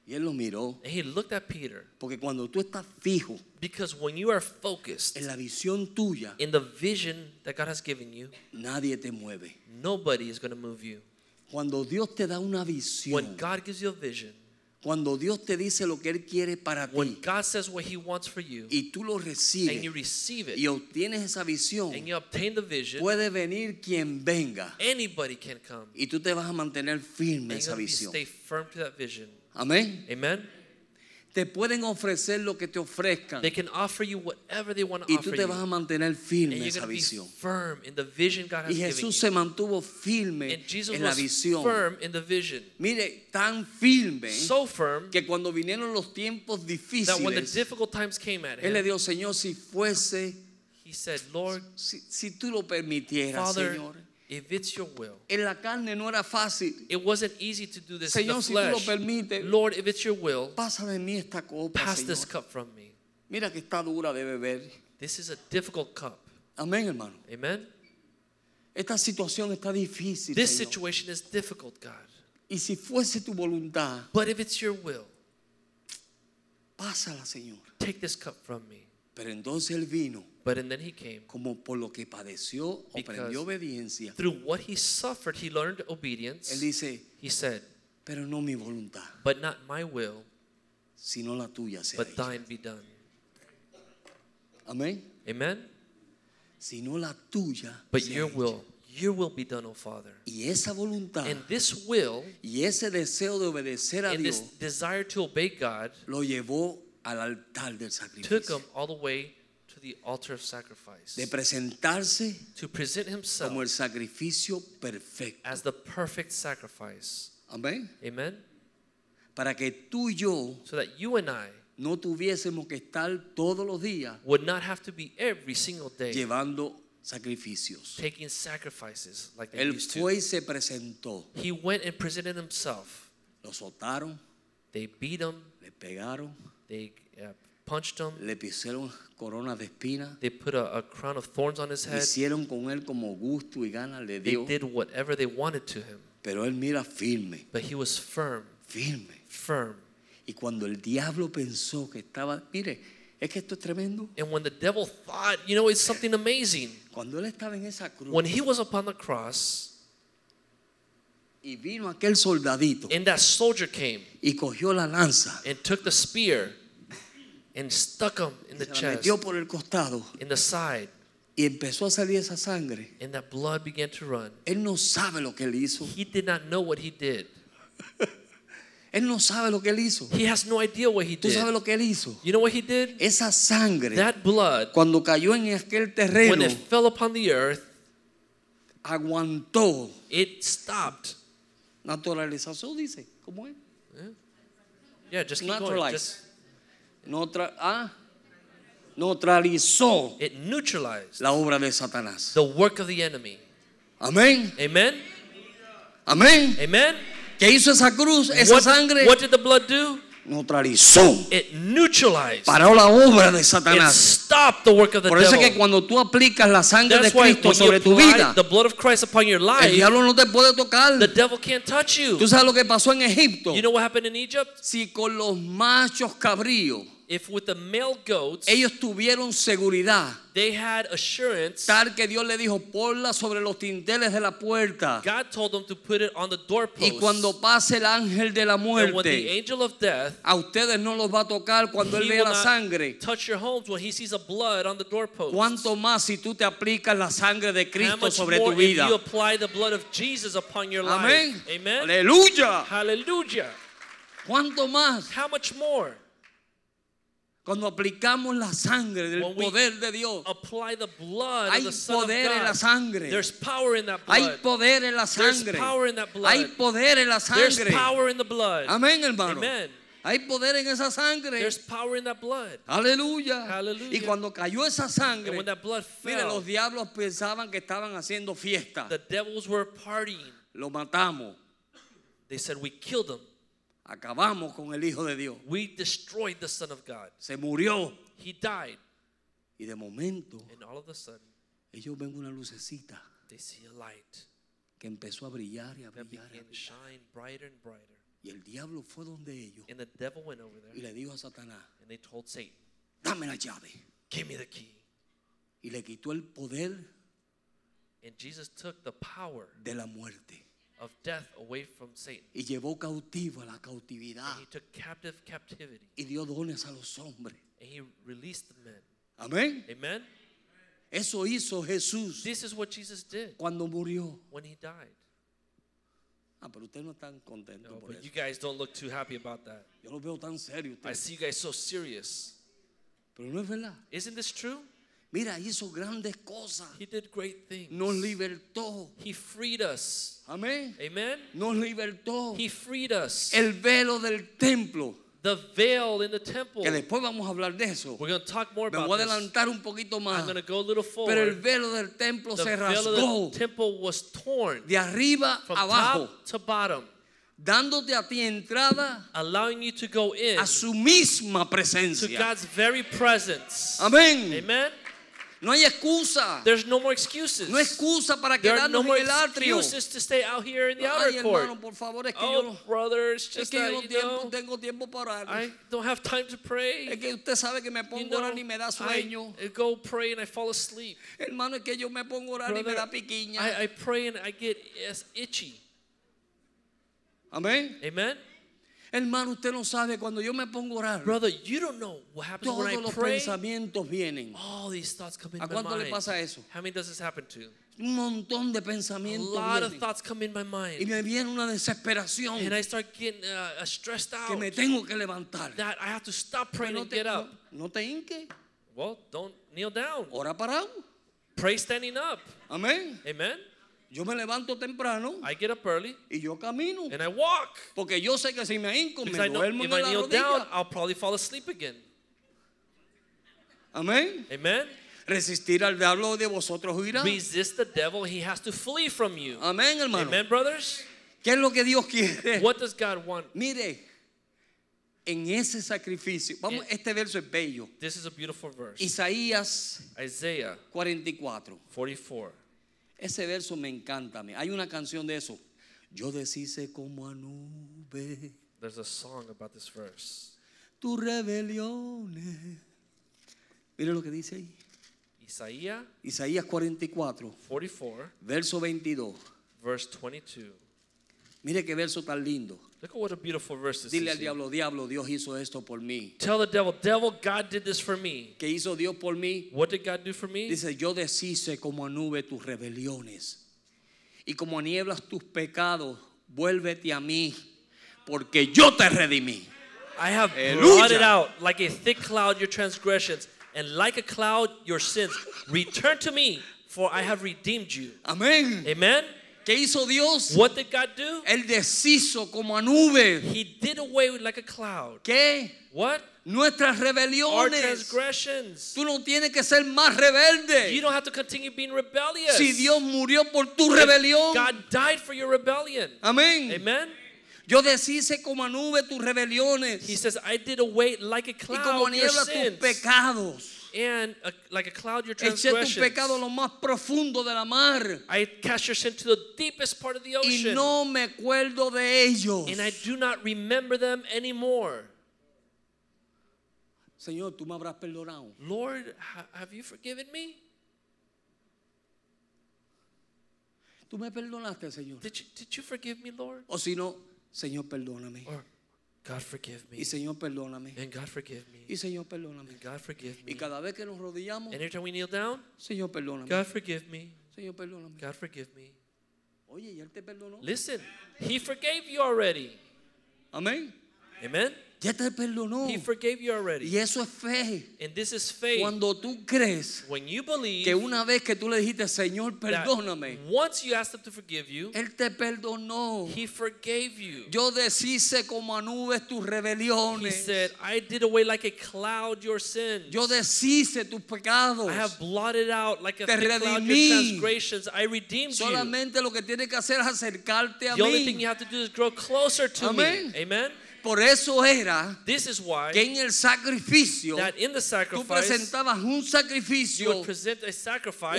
Y él lo miró. And he looked at Peter Porque cuando tú estás fijo because when you are focused en la visión tuya, in the vision that God has given you, nadie te mueve. nobody is going to move you. Cuando Dios te da una visión, When God gives you a vision, cuando Dios te dice lo que Él quiere para when ti God says what He wants for you, y tú lo and you recibes receive it, y obtienes esa visión, and you obtain the vision, puede venir quien venga anybody can come. y tú te vas a mantener firme And esa visión. stay firm to that vision. Amén. Amen? Te pueden ofrecer lo que te ofrezcan They can offer you whatever they want to y offer tú te vas a mantener firme en esa visión. firm in the vision God Y has given Jesús se mantuvo firme en la visión. firm in the vision. Mire, tan firme So firm que cuando vinieron los tiempos that when the difíciles, difficult times came at Él le him, dijo, Señor, si fuese, he said, Lord, si, si tú lo permitieras, Father, Señor. If it's your will. En la carne no era fácil. It wasn't easy to do this in Señor, the si tú lo flesh. permites, Lord, if it's your will, pasa de mí esta copa, pass this cup from me. Mira que está dura de beber. This is a difficult cup. Amén, hermano. Amen? Esta situación está difícil. This Señor. situation is difficult, God. Y si fuese tu voluntad, But if it's your will, pásala, Señor. take this cup from me. Pero entonces él vino, But and then he came. como por lo que padeció, aprendió obediencia. Through what he suffered, he learned obedience. Él dice, He said, pero no mi voluntad, But not my will, sino la tuya sea but thine be done. Amén. Amen? Sino la tuya. But sea your will, your will be done, O Father. Y esa voluntad And this will y ese deseo de obedecer a and this Dios desire to obey God lo llevó al altar del took him all the way the altar of sacrifice. De presentarse To present himself como el sacrificio perfecto. as the perfect sacrifice. Amén. Amen? Para que tú y yo So that you and I no tuviésemos que estar todos los días would not have to be every single day llevando sacrificios. taking sacrifices like they Él used to. fue y se presentó. He went and presented himself. Lo soltaron, They beat him, le pegaron, they uh, punched him, le pusieron coronas de espinas, they put a, a crown of thorns on his head. hicieron con él como gusto y ganas le They did whatever they wanted to him. Pero él mira firme, But he was firm, firme. firm. Y cuando el diablo pensó que estaba, mire, es que esto es tremendo. And when the devil thought, you know, it's something amazing. Cuando él estaba en esa cruz When he was upon the cross y vino aquel soldadito and that soldier came y cogió la lanza and took the spear and stuck him in the se la chest, metió por el costado in the side, y empezó a salir esa sangre. and that blood began to run. Él no sabe lo que él hizo. He did not know what he did. Él no sabe lo que él hizo. He has no idea what he ¿Tú sabes did. lo que él hizo? You know what he did? Esa sangre, That blood, cuando cayó en aquel when terreno, it fell upon the earth, aguantó. it stopped. Naturalización dice, ¿cómo es? Yeah, just keep going. Just, Neutra- ah, neutralizó it neutralized la obra de Satanás. the work of the enemy. Amén. Amen? Amén. Amen? ¿Qué hizo esa cruz, esa What, sangre? what did the blood do? Neutralizó. It neutralized. Paró la obra de It Satanás. stopped the work of the Por eso es que cuando tú aplicas la sangre de That's why Cristo sobre tu vida, the blood of Christ upon your el life, diablo no te puede tocar. the devil can't touch you. ¿Tú sabes lo que pasó en Egipto? You know what happened in Egypt? Si con los machos cabríos If with the male goats, ellos tuvieron seguridad, they had assurance, tal que Dios le dijo, ponla sobre los tinteles de la puerta. God told them to put it on the Y doorpost. cuando pase el ángel de la And when the muerte, angel of death, a ustedes no los va a tocar cuando él vea la sangre. touch your homes when he sees a blood on the doorpost. Cuánto más si tú te aplicas la sangre de Cristo sobre tu vida. you apply the blood of Jesus upon your Amén. life? Amen. Aleluya. Hallelujah. Cuánto más How much more? Cuando aplicamos la sangre del poder de Dios, apply the blood Hay poder en la sangre. there's power in that hay poder en la sangre. power in that blood. Hay poder en la sangre. power in the blood. Amén, hermano. Hay poder en esa sangre. There's power in that blood. Aleluya. Y cuando cayó esa sangre, when that blood mire, los diablos pensaban que estaban haciendo fiesta. the devils were partying. Lo matamos. They said, We killed him. Acabamos con el Hijo de Dios. We destroyed the Son of God. Se murió. He died. Y de momento, And all of a sudden, ellos ven una lucecita they see a light que empezó a brillar y a that brillar. y a began to brillar. shine brighter and brighter. Y el diablo fue donde ellos And the devil went over y there le dijo a Satanás, and they told Satan, dame la llave. Give me the key. Y le quitó el poder And Jesus took the power de la muerte. Of death away from Satan. Y llevó cautivo a la cautividad. And he took captive captivity. Y dio dones a los hombres. And he released the men. Amén. Amen? Eso hizo Jesús This is what Jesus did cuando murió. when he died. Ah, pero ustedes no están contentos No, por but eso. you guys don't look too happy about that. Yo lo veo tan serio I ustedes. see you guys so serious. Pero no es verdad. Isn't this true? Mira, hizo grandes cosas. He did great things. Nos libertó. He freed us. Amén. Amen? Nos libertó. He freed us. El velo del templo. The veil in the temple. Que después vamos a hablar de eso. We're going to talk more Me about voy a adelantar un poquito más. I'm going to go a little Pero el forward. velo del templo The se veil of the temple was torn de arriba from abajo, top to bottom, dándote a ti entrada allowing you to go in a su misma to presencia. God's very presence. Amén. Amen? No hay excusa. There's no more excuses. No excusa para There are no more en el atrio. excuses to stay out here in the Ay, outer court. por favor, es que oh, yo Oh, no, brother, it's es just que yo no that, you tiempo- know, tengo tiempo para orar. I don't have time to Es pray. que usted sabe que me You pongo a know, orar y me da sueño. I go pray and I fall asleep. Hermano, es que yo me pongo a orar y me Brother, da piquiña. I, I pray and I get itchy. Amén. Amen? Hermano, usted no sabe cuando yo me pongo a orar. Brother, you don't know what happens when Todos I los pray. pensamientos vienen. All these thoughts come in ¿A my cuánto le mind. pasa eso? How many does this happen to? Un montón de A pensamientos lot of thoughts come in my Y mind. me viene una desesperación And I start getting uh, uh, stressed que out me tengo que levantar. that I have to stop praying no and te, get up. no, no te. Well, don't kneel down. Ora parado. Pray standing up. Amén. Amen? Yo me levanto temprano I get up early y yo camino. and I walk. Porque yo sé que si me hinco me Because duermo if en I la kneel down, rodilla. I'll probably fall asleep again. Amén. Amen? Resistir al diablo de vosotros huirá. Resist the devil, he has to flee from you. Amén, hermano. Amen, brothers? ¿Qué es lo que Dios quiere? What does God want? Mire, en ese sacrificio, vamos, En- este verso es bello. This is a beautiful verse. Isaías Isaiah 44. 44. Ese verso me encanta. Hay una canción de eso. Yo deshice como a nube There's a song about this verse. tus rebeliones. Mire lo que dice ahí. Isaiah Isaías 44, 44, verso 22. verse 22. Mire qué verso tan lindo. Look at what a beautiful verse this Dile is. al diablo, diablo, Dios hizo esto por mí. Tell the devil, devil, God did this for me. ¿Qué hizo Dios por mí? What did God do for me? Dice, yo deshice como nube tus rebeliones y como nieblas tus pecados, vuélvete a mí, porque yo te redimí. I have blotted out like a thick cloud your transgressions, and like a cloud your sins. Return to me, for I have redeemed you. Amén. Amen? ¿Qué hizo Dios? What did God do? Él deshizo como a nube. He did away with like a cloud. ¿Qué? What? Nuestras Our rebeliones. transgressions. Tú no tienes que ser más rebelde. You don't have to continue being rebellious. Si Dios murió por tu rebelión. God died for your rebellion. Amén. Amen? Yo deshice como a nube tus rebeliones He says, I did away like a y como cloud niebla tus pecados. And a, like a cloud your Eché tu pecado a lo más profundo de la mar I cast your sin to the deepest part of the y ocean. no me acuerdo de ellos. And I do not remember them anymore. Señor, tú me habrás perdonado. Lord, ha- have you forgiven me? Tú me perdonaste, Señor. Did you, did you forgive me, Lord? O si no, Señor, perdóname. Or, God forgive me. Y Señor, perdóname. And God forgive me. Y Señor, perdóname. And God forgive me. Y cada vez que nos rodillamos, And every time we kneel down, Señor, perdóname. God forgive me. Señor, perdóname. God forgive me. Oye, ¿y Él te perdonó? Listen, He forgave you already. Amén. Amen? Ya te perdonó. He forgave you already. Y eso es fe. And this is faith. Cuando tú crees when you believe que una vez que tú le dijiste, Señor, perdóname, once you asked him to forgive you, Él te perdonó. he forgave you. Yo deshice como a nubes tus He rebeliones. said, I did away like a cloud your sins. Yo deshice tus pecados. I have blotted out like a Te thick cloud your redimí. transgressions. I redeemed you. Solamente lo que tienes que hacer es acercarte a The only thing you have to do is grow closer to me. Amen. Por eso era This is why que en el sacrificio that in the tú presentabas un sacrificio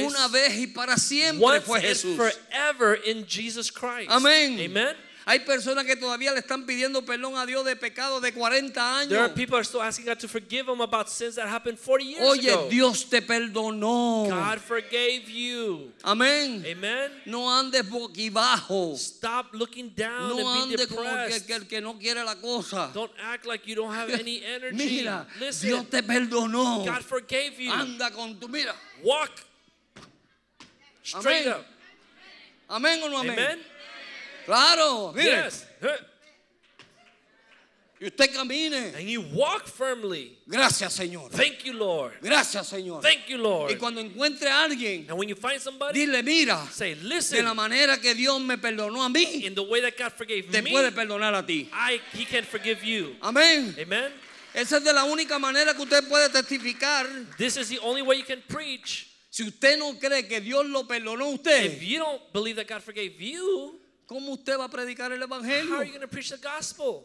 una vez y para siempre once fue Jesús. forever in Jesus Christ. Amén. Amen. Hay personas que todavía le están pidiendo perdón a Dios de pecados de 40 There are años. people who are still asking God to forgive them about sins that happened 40 years Oye, ago. Dios te perdonó. God forgave you. Amén. Amen. No andes boquibajo. Stop looking down No and be andes como depressed. que el que no quiere la cosa. Don't act like you don't have any energy. Mira, Listen, Dios te perdonó. God forgave you. Anda con tu, mira. Walk straight Amén. up. Amén o no amén. Amen. Claro, mire. Yes. Y usted camine. And you walk firmly. Gracias, Señor. Thank you, Lord. Gracias, Señor. Thank you, Lord. Y cuando encuentre a alguien, And when you find somebody, dile, mira, say, de la listen, manera que Dios me perdonó a mí, in the way that God forgave te me, puede perdonar a ti. I, He can forgive you. Amén. Amen. Esa es de la única manera que usted puede testificar. This is the only way you can preach. Si usted no cree que Dios lo perdonó a If usted, you don't believe that God forgave you, ¿cómo usted va a predicar el how are you Evangelio? going to preach the gospel?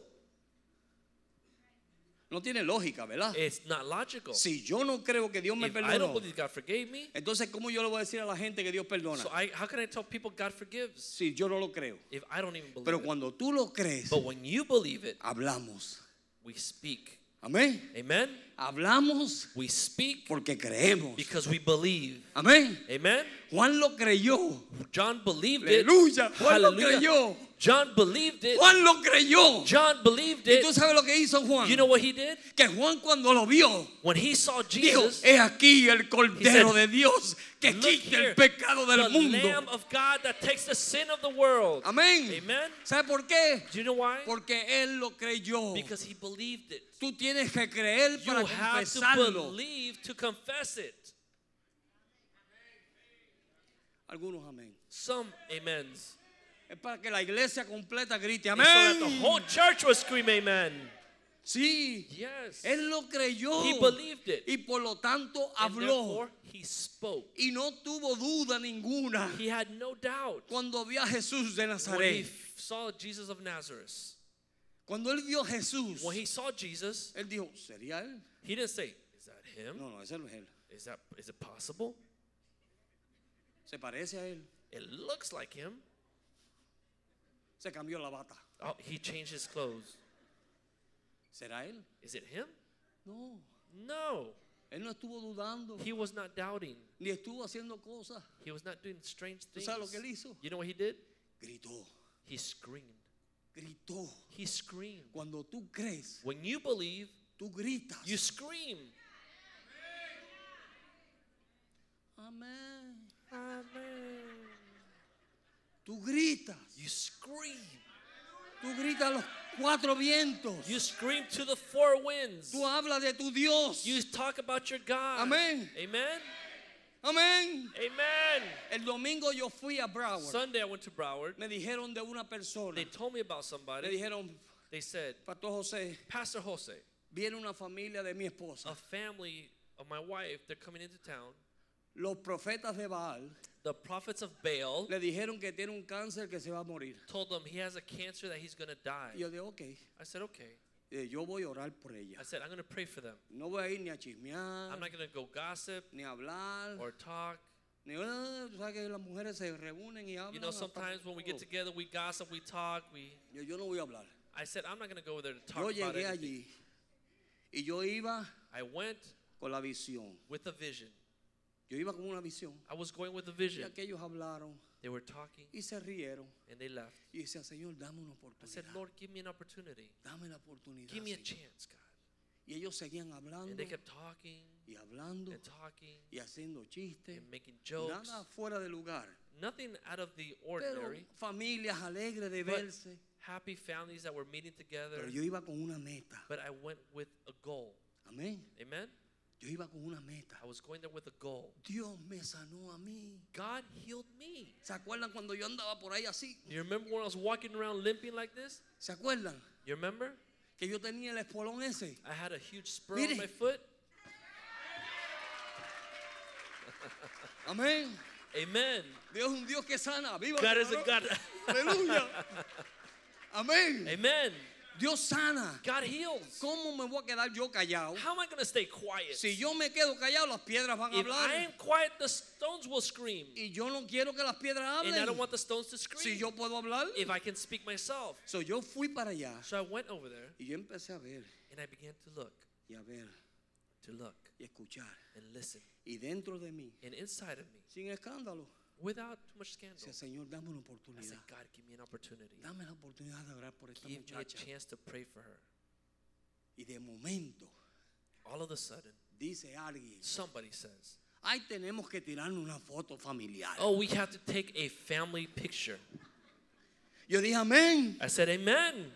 No tiene lógica, ¿verdad? It's not logical. Si yo no creo que Dios me If I don't perdonó, believe God forgave me, entonces ¿cómo yo le voy a decir a la gente que Dios perdona? so I, how can I tell people God forgives Si yo no lo creo. if I don't even believe Pero cuando tú lo crees, But when you believe it, hablamos. we speak. Amén. Amen. Hablamos We speak porque creemos. because we believe. Amén. Amen. Juan lo creyó. John believed it. Aleluya. Juan lo Hallelujah. creyó. John believed it. Juan lo creyó. John believed ¿Y tú it. sabes lo que hizo Juan? You know what he did? Que Juan cuando lo vio, When he saw dijo, Jesus, es aquí el Cordero said, de Dios que quita el pecado del the mundo. Lamb of God that takes the sin of the world. Amén. Amen. ¿Sabe por qué? Do you know why? Porque Él lo creyó. Because he believed it. Tú tienes que creer You para have to confesarlo. believe to confess it. Algunos amén. Some amens. Es para que la iglesia completa grite And so that the amén. whole church will scream amen. Sí. Yes. Él lo creyó. He believed it. Y por lo tanto And habló. therefore he spoke. Y no tuvo duda ninguna He had no doubt cuando vio a Jesús de when he Nazaret. f- saw Jesus of Nazareth. Cuando él vio a Jesús, When he saw Jesus, él dijo, ¿sería él? He didn't say, "Is that him? No, no, ese no es él. Is that is it possible? Se parece a él. It looks like him." Se cambió la bata. Oh, he changed his clothes. ¿Será él? Is it him? No. No. Él no estuvo dudando. He was not doubting. Ni estuvo haciendo cosas. He was not doing strange things. sabes lo que él hizo? You know what he did? Gritó. He screamed. Gritó. He screamed. Cuando tú crees, When you believe, tú gritas. you scream. Amén. Amen. Tú gritas. You scream. Tú gritas a los cuatro vientos. You scream to the four winds. Tú hablas de tu Dios. You talk about your God. Amen. Amen. Amén. Amen. El domingo yo fui a Broward. Sunday I went to Broward. Me dijeron de una persona. They told me about somebody. Me somebody. dijeron, They said, Pastor José, Pastor Jose, viene una familia de mi a esposa. family of my wife, they're coming into town. Los profetas de Baal The prophets of Baal le dijeron que tiene un cáncer que se va a morir. told them he has a cancer that he's going to die. Yo digo, ok, I said, okay. yo voy a orar por ella. I said, I'm going to pray for them. No voy a ir ni a chismear, I'm not going to go gossip ni a hablar. or talk. Ni, "Ah, sabes que las mujeres se reúnen y hablan. You know, sometimes when we get todo". together, we gossip, we talk. We. Yo, yo no voy a hablar. I said, I'm not going to go there to Yo talk about llegué anything. allí y yo iba I went con la visión. with a vision. Yo iba con una visión. I was going with a Y vision. aquellos hablaron They were talking y se rieron. and they left. Y decía, Señor, dame una I said, oportunidad. Lord, give me an opportunity. Dame la oportunidad. Give me a Señor". chance, God. Y ellos seguían And hablando they kept talking y hablando and talking y haciendo chistes. and making jokes. Nada fuera de lugar. Nothing out of the Pero ordinary. familias alegres de But verse. Happy families that were meeting together, Pero yo iba con una meta. but I went with a goal. Amén. Amen? Yo iba con una meta. I was going there with a goal. Dios me sanó a mí. God healed me. ¿Se acuerdan cuando yo andaba por ahí así? You remember when I was walking around limping like this? ¿Se acuerdan? You remember? Que yo tenía el espolón ese. I had a huge spur Mire. on my foot. Amén. Amen. Dios es un Dios que sana. Viva God is a. God. Aleluya. Amén. Amen. Dios sana. God heals. ¿Cómo me voy a quedar yo callado? How am I going to stay quiet? Si yo me quedo callado, las piedras van a If hablar. I am quiet, the stones will scream. Y yo no quiero que las piedras And I don't hablen. want the stones to Si scream. yo puedo hablar. If I can speak myself. So, yo fui para allá So I went over there y yo empecé a ver and I began to look, y a ver to look y escuchar. and listen. Y dentro de mí, And inside of me, sin escándalo, without too much scandal, decía, Señor, dame una I oportunidad. said, God, give me an opportunity. Dame la oportunidad de orar por esta Give me a muchacha. chance to pray for her. Y de momento, All of a sudden, dice alguien, somebody says, ay, tenemos que tirarnos una foto familiar. Oh, we have to take a family picture. Yo dije, amén. I said, Amen.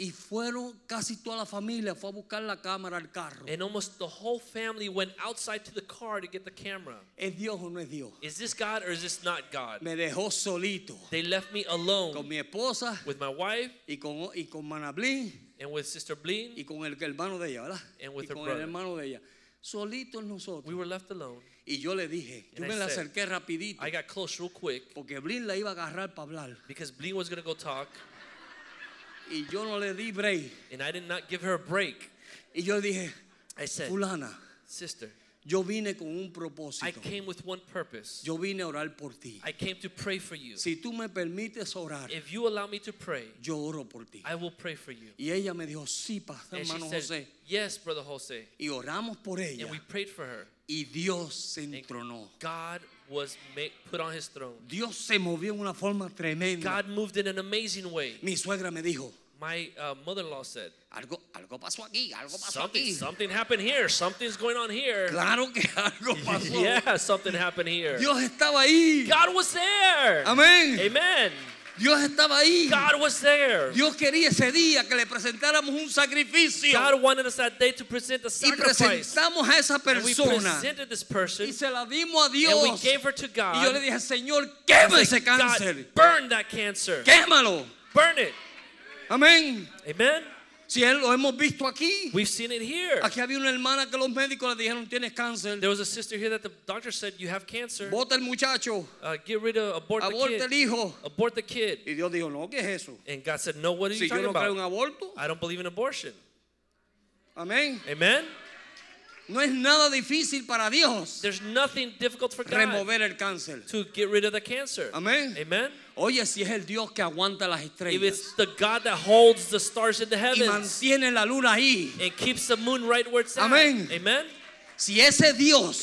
Y fueron casi toda la familia, fue a buscar la cámara al carro. And almost the whole family went outside to the car to get the camera. ¿Es Dios o no es Dios? Is this God or is this not God? Me dejó solito They left me con alone mi esposa with my wife y con, y con Manablín and with Sister Bleen. y con el hermano de ella, ¿verdad? And with y her con brother. el hermano de ella. Solitos nosotros. We were left alone. Y yo le dije, yo And me I la said, acerqué rapidito I got close real quick porque Blin la iba a agarrar para hablar because Bleen was going to go talk y yo no le di break. and I did not give her a break. Y yo dije, I said, fulana, Sister, yo vine con un I propósito. came with one purpose. Yo vine a orar por ti. I came to pray for you. Si tú me permites orar, If you allow me to pray, yo oro por ti. I will pray for you. Y ella me dijo, sí, pastor And she hermano said, José. Yes, Brother Jose. Y oramos por ella. And we prayed for her. Y Dios se entronó. God was ma- put on his throne. Dios se movió en una forma tremenda. God moved in an amazing way. Mi suegra me dijo, My uh, mother-in-law said, algo, algo pasó aquí, algo pasó something, aquí. something happened here. Something's going on here. Claro que algo pasó. yeah, something happened here. Dios estaba ahí. God was there. Amén. Amen. Dios estaba ahí. God was there. Dios quería ese día que le presentáramos un sacrificio. God wanted us that day to present a y sacrifice. presentamos a esa And we persona. presented this person Y se la dimos a and we Dios. gave her to Y yo le God. dije, Señor, quema ese cáncer. God, burn that cancer. Quémalo. Burn it. Amén. Amen. Si él lo hemos visto aquí. We've seen it here. Aquí había una hermana que los médicos le dijeron, tienes cáncer. There was a sister here that the doctor said you have cancer. Bota el muchacho. Uh, get rid of abort the Aborta el hijo. Abort the kid. Y Dios dijo, no, ¿qué es eso? And God said, No, what are you Si yo talking no creo en about? aborto. I don't believe in abortion. Amén. Amen. No es nada difícil para Dios There's nothing difficult for God remover el cáncer. to get rid of the cancer. Amén. Amen. Oye, si es el Dios que aguanta las If it's the God that holds the stars in the y heavens mantiene la luna ahí. and keeps the moon right where it's at. Amén. Amen. Si ese Dios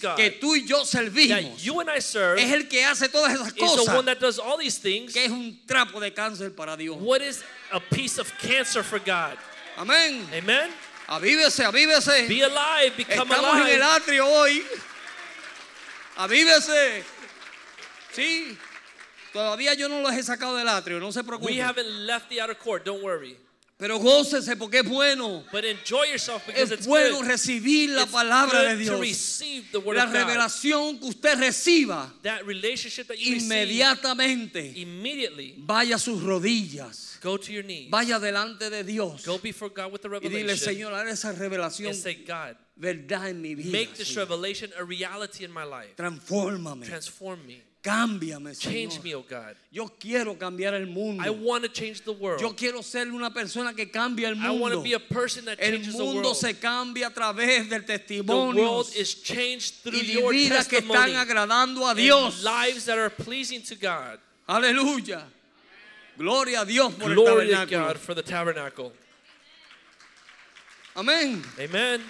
God que tú y yo servimos you and I serve es el que hace todas esas is the one cosas, that does all these things, que es un trapo de cáncer para Dios. what is a piece of cancer for God? Amén. Amen. Avívese, avívese. Be alive, become Estamos en el alive. atrio hoy. Avívese. Sí. Todavía yo no los he sacado del atrio, no se We preocupe. haven't left the outer court, don't worry. Pero gócese porque es bueno. But enjoy yourself because Es it's bueno good. recibir la It's palabra de Dios. receive the word La revelación que usted reciba That relationship that you receive, inmediatamente. immediately Vaya a sus rodillas. go to your knees. Vaya delante de Dios. Go before God with the Y dile, revelation Señor, haz esa revelación and say, God, verdad en mi vida. make this revelation a reality in my life. Transfórmame. Transform me. Cámbiame, Change Señor. me, oh God. Yo quiero cambiar el mundo. I want to change the world. Yo quiero ser una persona que cambie el I want to mundo. be a person that El changes the mundo world. se cambia a través del The testimonio world is changed through y your vidas que están agradando a Dios. lives that are pleasing to God. Aleluya. Gloria a Dios por Glory el to God tabernáculo. for the tabernacle. Amén. Amen.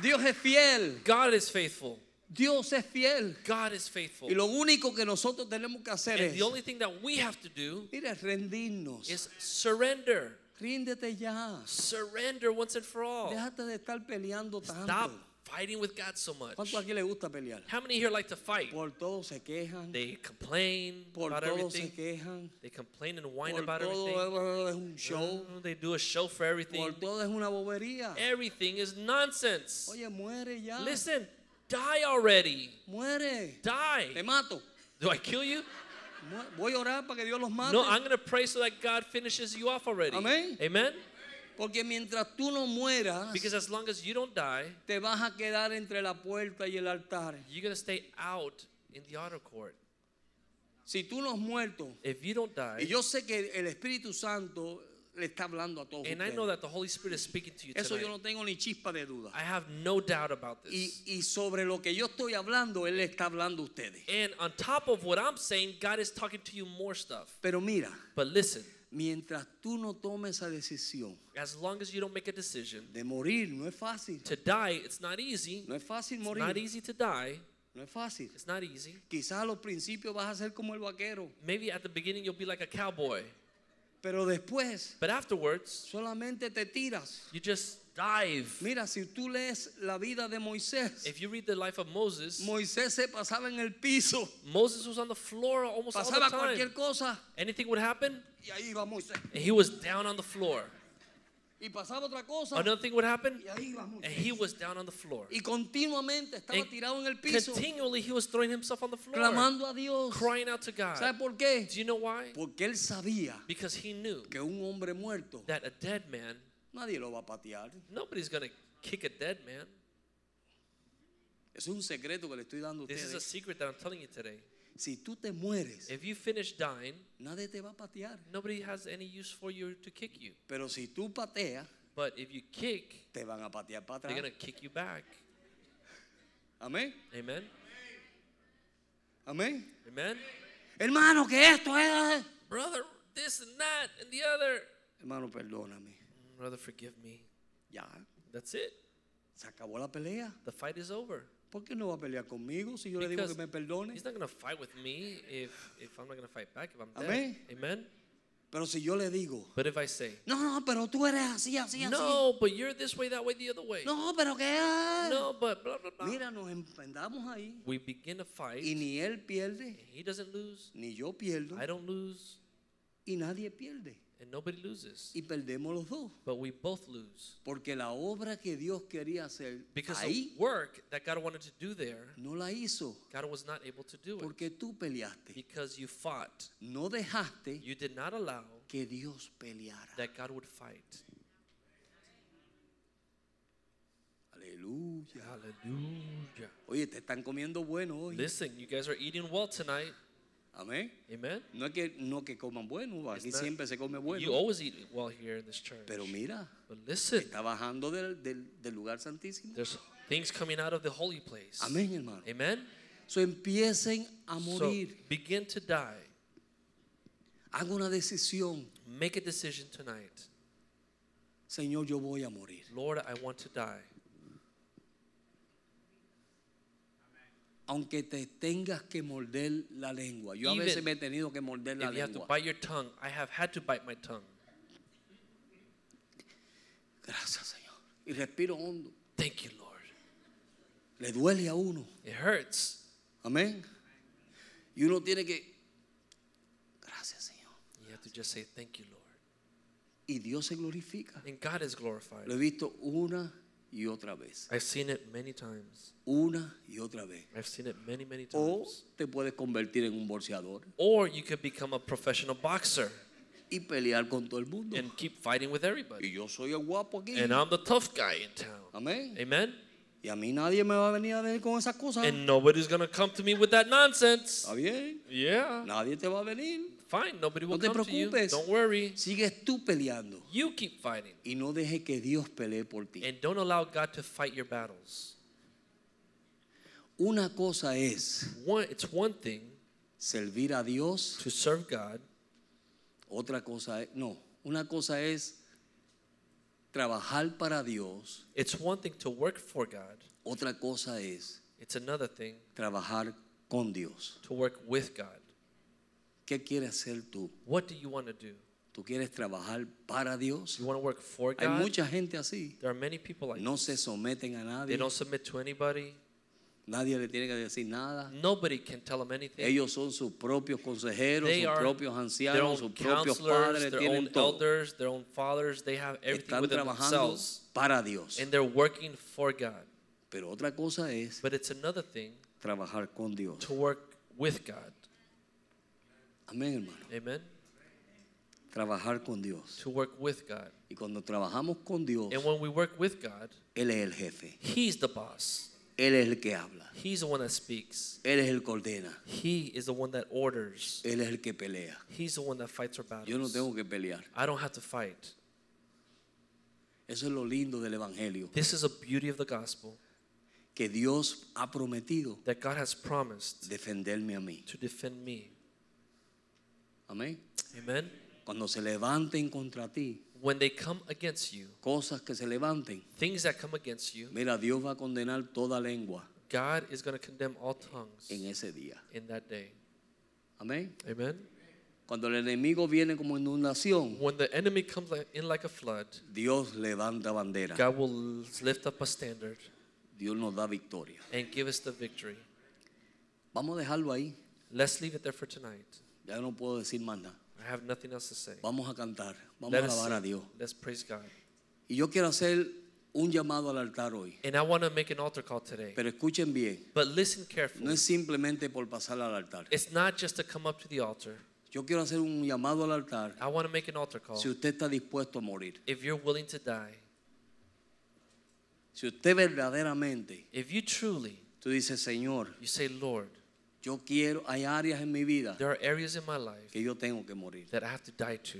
Dios es fiel. God is faithful. Dios es fiel. God is faithful. Y lo único que nosotros tenemos que hacer And es, the only thing that we have to do mire, rendirnos. is surrender. Ríndete ya. Surrender once and for all. Déjate de estar peleando tanto. Stop fighting with God so much. ¿Cuánto aquí le gusta pelear? How many here like to fight? Por todo se quejan, They complain por about todo se quejan, They complain and whine por about todo everything. es un show, Uh, They do a show for everything. por todo es una bobería. Everything is nonsense. Oye, muere ya. Listen, die already. Muere. Die. Te mato. Do I kill you? Voy a orar para que Dios los mate. No, I'm going to pray so that God finishes you off already. Amén. Amen? Porque mientras tú no mueras, Because as long as you don't die, te vas a quedar entre la puerta y el altar. you're going to stay out in the outer court. Si tú no has muerto, If you don't die, y yo sé que el Espíritu Santo le está hablando a todos and I ustedes. know that the Holy Spirit is speaking to you Eso yo no tengo ni chispa de duda. I have no doubt about Y, this. y sobre lo que yo estoy hablando, Él le está hablando a ustedes. And on top of what I'm saying, God is talking to you more stuff. Pero mira, But listen, mientras tú no tomes esa decisión as long as you don't make a decision de morir, no es fácil. to die, it's not easy. No es fácil It's morir. not easy to die. No es fácil. It's not easy. Quizás a los principios vas a ser como el vaquero, Maybe at the beginning you'll be like a cowboy, pero después but afterwards solamente te tiras. you just dive. Mira, si tú lees la vida de Moisés, If you read the life of Moses, Moisés se pasaba en el piso, Moses was on the floor almost all the pasaba time. cualquier cosa Anything would happen, y ahí iba Moisés. and he was down on the floor. Y pasaba otra cosa Another thing would happen, y ahí iba and he was down on the floor. Y continuamente estaba And tirado en el piso, Continually, he was throwing himself on the floor, clamando a Dios. crying out to God. ¿Sabe por qué? Do you know why? Porque él sabía Because he knew que un hombre muerto that a dead man, nadie lo va a patear. nobody's going to kick a dead man. Es un secreto que le estoy dando a This is a secret that I'm telling you today. Si tú te mueres, If you finish dying, nadie te va a patear. nobody has any use for you to kick you. Pero si tú pateas, But if you kick, te van a patear para they're atrás. going to kick you back. Amén. Amen? Amén. Amen? Hermano, que esto es. Brother, this and that and the other. Hermano, perdóname. Brother, forgive me. Ya, That's it. se acabó la pelea. The fight is over. ¿Por qué no va a pelear conmigo si yo le digo que me perdone? He's not going to fight with me if, if I'm not going to fight back if I'm dead. Amén. Amen? Pero si yo le digo, But if I say, no, no, pero tú eres así, así, así. no, but you're this way, that way, the other way. No, pero que. No, but blah, blah, blah. Mira, nos empendamos ahí. We begin to fight. Y ni él pierde, He doesn't lose. ni yo pierdo, I don't lose. y nadie pierde. And nobody loses. Y perdemos los dos. But we both lose. Porque la obra que Dios quería hacer Because ahí the work that God wanted to do there, no la hizo. God was not able to do it. Porque tú peleaste. Because you fought. No dejaste You did not allow que Dios peleara. that God would fight. Aleluya. Hallelujah. Oye, te están comiendo bueno hoy. Listen, you guys are eating well tonight. Amén. Amen. No es que, no que coman bueno, aquí It's siempre se come You always eat well here in this church. Pero mira, But listen, está bajando del, del, del lugar santísimo. there's things coming out of the holy place. Amén, hermano. Amen. So empiecen a So begin to die. Haga una decisión. Make a decision tonight. Señor, yo voy a morir. Lord, I want to die. Aunque te tengas que morder la lengua. Yo a Even veces me he tenido que morder la If you have to lengua. bite your tongue, I have had to bite my tongue. Gracias, Señor. Y respiro hondo. Thank you, Lord. Le duele a uno. It hurts. Amén. Y uno tiene que. Gracias, Señor. You have to just say, Thank you, Lord. Y Dios se glorifica. And God is glorified. Lo he visto una y otra vez. I've seen it many times. Una y otra vez. I've seen it many, many O times. te puedes convertir en un bolseador Or you could become a professional boxer y pelear con todo el mundo. and keep fighting with everybody. Y yo soy el guapo aquí. And I'm the tough guy in town. Amén. Amen. Y a mí nadie me va a venir a ver con esas cosas. And nobody's to come to me with that nonsense. Está bien. Yeah. Nadie te va a venir. Fine. Nobody will No te come to you. preocupes. Don't worry. Sigues tú peleando. You keep fighting. Y no deje que Dios pelee por ti. And don't allow God to fight your battles. Una cosa es One, it's one thing servir a Dios. to serve God. Otra cosa es, no, una cosa es trabajar para Dios. It's one thing to work for God. Otra cosa es It's another thing trabajar con Dios. to work with God. ¿Qué quieres hacer tú? What do you want to do? ¿Tú quieres trabajar para Dios? You want to work for Hay God? mucha gente así. There are many people like No this. se someten a They nadie. don't submit to anybody. Nadie le tiene que decir nada. Nobody can tell them anything. Ellos son sus propios consejeros, they sus propios ancianos, sus propios padres, their tienen own todo. elders, their own fathers. They have everything Están within trabajando themselves. para Dios. And they're working for God. Pero otra cosa es But it's another thing trabajar con Dios. to work with God. Amén, hermano. Amen? Trabajar con Dios. To work with God. Y cuando trabajamos con Dios, And when we work with God, Él es el jefe. He's the boss. Él es el que habla. He's the one that speaks. Él es el que ordena. He is the one that orders. Él es el que pelea. He's the one that fights our battles. Yo no tengo que pelear. I don't have to fight. Eso es lo lindo del Evangelio. This is a beauty of the gospel Que Dios ha prometido that God has promised defenderme a mí. to defend me. Amén. Amen? Cuando se levanten contra ti, When they come against you, cosas que se levanten, things that come against you, mira, Dios va a condenar toda lengua God is going to condemn all tongues en ese día. in that day. Amén. Amen? Cuando el enemigo viene como inundación, When the enemy comes in like a flood, Dios levanta bandera. God will lift up a standard Dios nos da victoria. and give us the victory. Vamos a dejarlo ahí. Let's leave it there for tonight. Ya no puedo decir más nada. I have nothing else to say. Vamos a cantar. Vamos Let a us alabar a sing. Dios. Let's praise God. Y yo quiero hacer un llamado al altar hoy. And I want to make an altar call today. Pero escuchen bien. But listen No carefully. es simplemente por pasar al altar. It's not just to come up to the altar. Yo quiero hacer un llamado al altar. I want to make an altar call. Si usted está dispuesto a morir. If you're willing to die, Si usted verdaderamente, if you truly, tú dices, Señor, you say, Lord, yo quiero, hay áreas en mi vida there are areas in my life que yo tengo que morir. that I have to die to.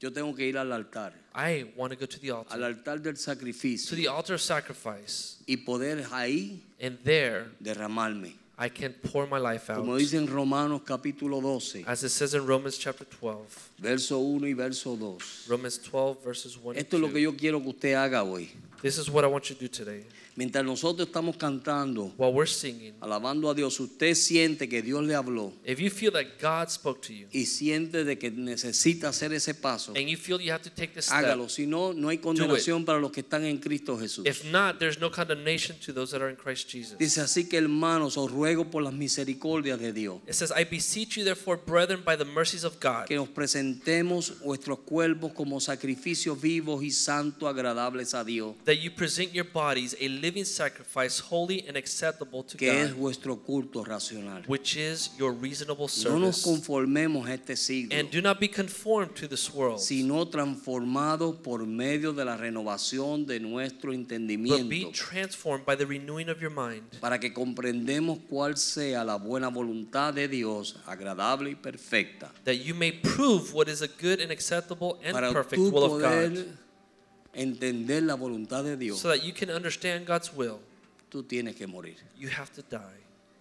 Yo tengo que ir al altar, I want to go to the al altar, altar del to sacrificio the altar of sacrifice, y poder ahí and there derramarme. I can pour my life out. Como dice en Romanos capítulo 12, As it says in Romans chapter 12, verso 1 y verso 2. Romans 12 verses 1 and Esto es lo que 2. yo quiero que usted haga hoy. This is what I want you to do today. Mientras nosotros estamos cantando, While we're singing, alabando a Dios, usted siente que Dios le habló if you feel that God spoke to you y siente de que necesita hacer ese paso, and you feel you have to take this step, hágalo. Si no, no hay condenación para los que están en Cristo Jesús. if not, there's no condemnation to those that are in Christ Jesus. Dice así que hermanos, os ruego por las misericordias de Dios It says, I beseech you, therefore, brethren, by the mercies of God, que nos presentemos vuestros cuerpos como sacrificios vivos y santos, agradables a Dios, that you present your bodies a living sacrifice, holy and acceptable to que es God, vuestro culto racional. which is your reasonable No nos service. conformemos a este siglo, And do not be conformed to this world, sino transformados por medio de la renovación de nuestro but be entendimiento, transformed by the renewing of your mind, para que comprendemos cuál sea la buena voluntad de Dios, agradable y perfecta. that you may prove what is a good and acceptable and Para perfect tú will of poder God, entender la voluntad de Dios, so that you can understand God's will. tú tienes que morir. You have to die.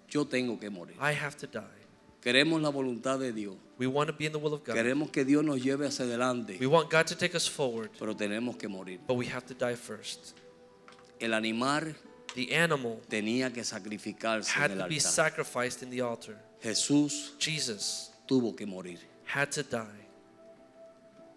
Yo tengo que morir. I have to die. Queremos la voluntad de Dios. We want to be in the will of God. Queremos que Dios nos lleve hacia adelante, We want God to take us forward, pero tenemos que morir. but we have to die first. El animal The animal tenía que sacrificarse had en el to be altar. sacrificed in the altar. Jesús Jesus tuvo que morir. had to die.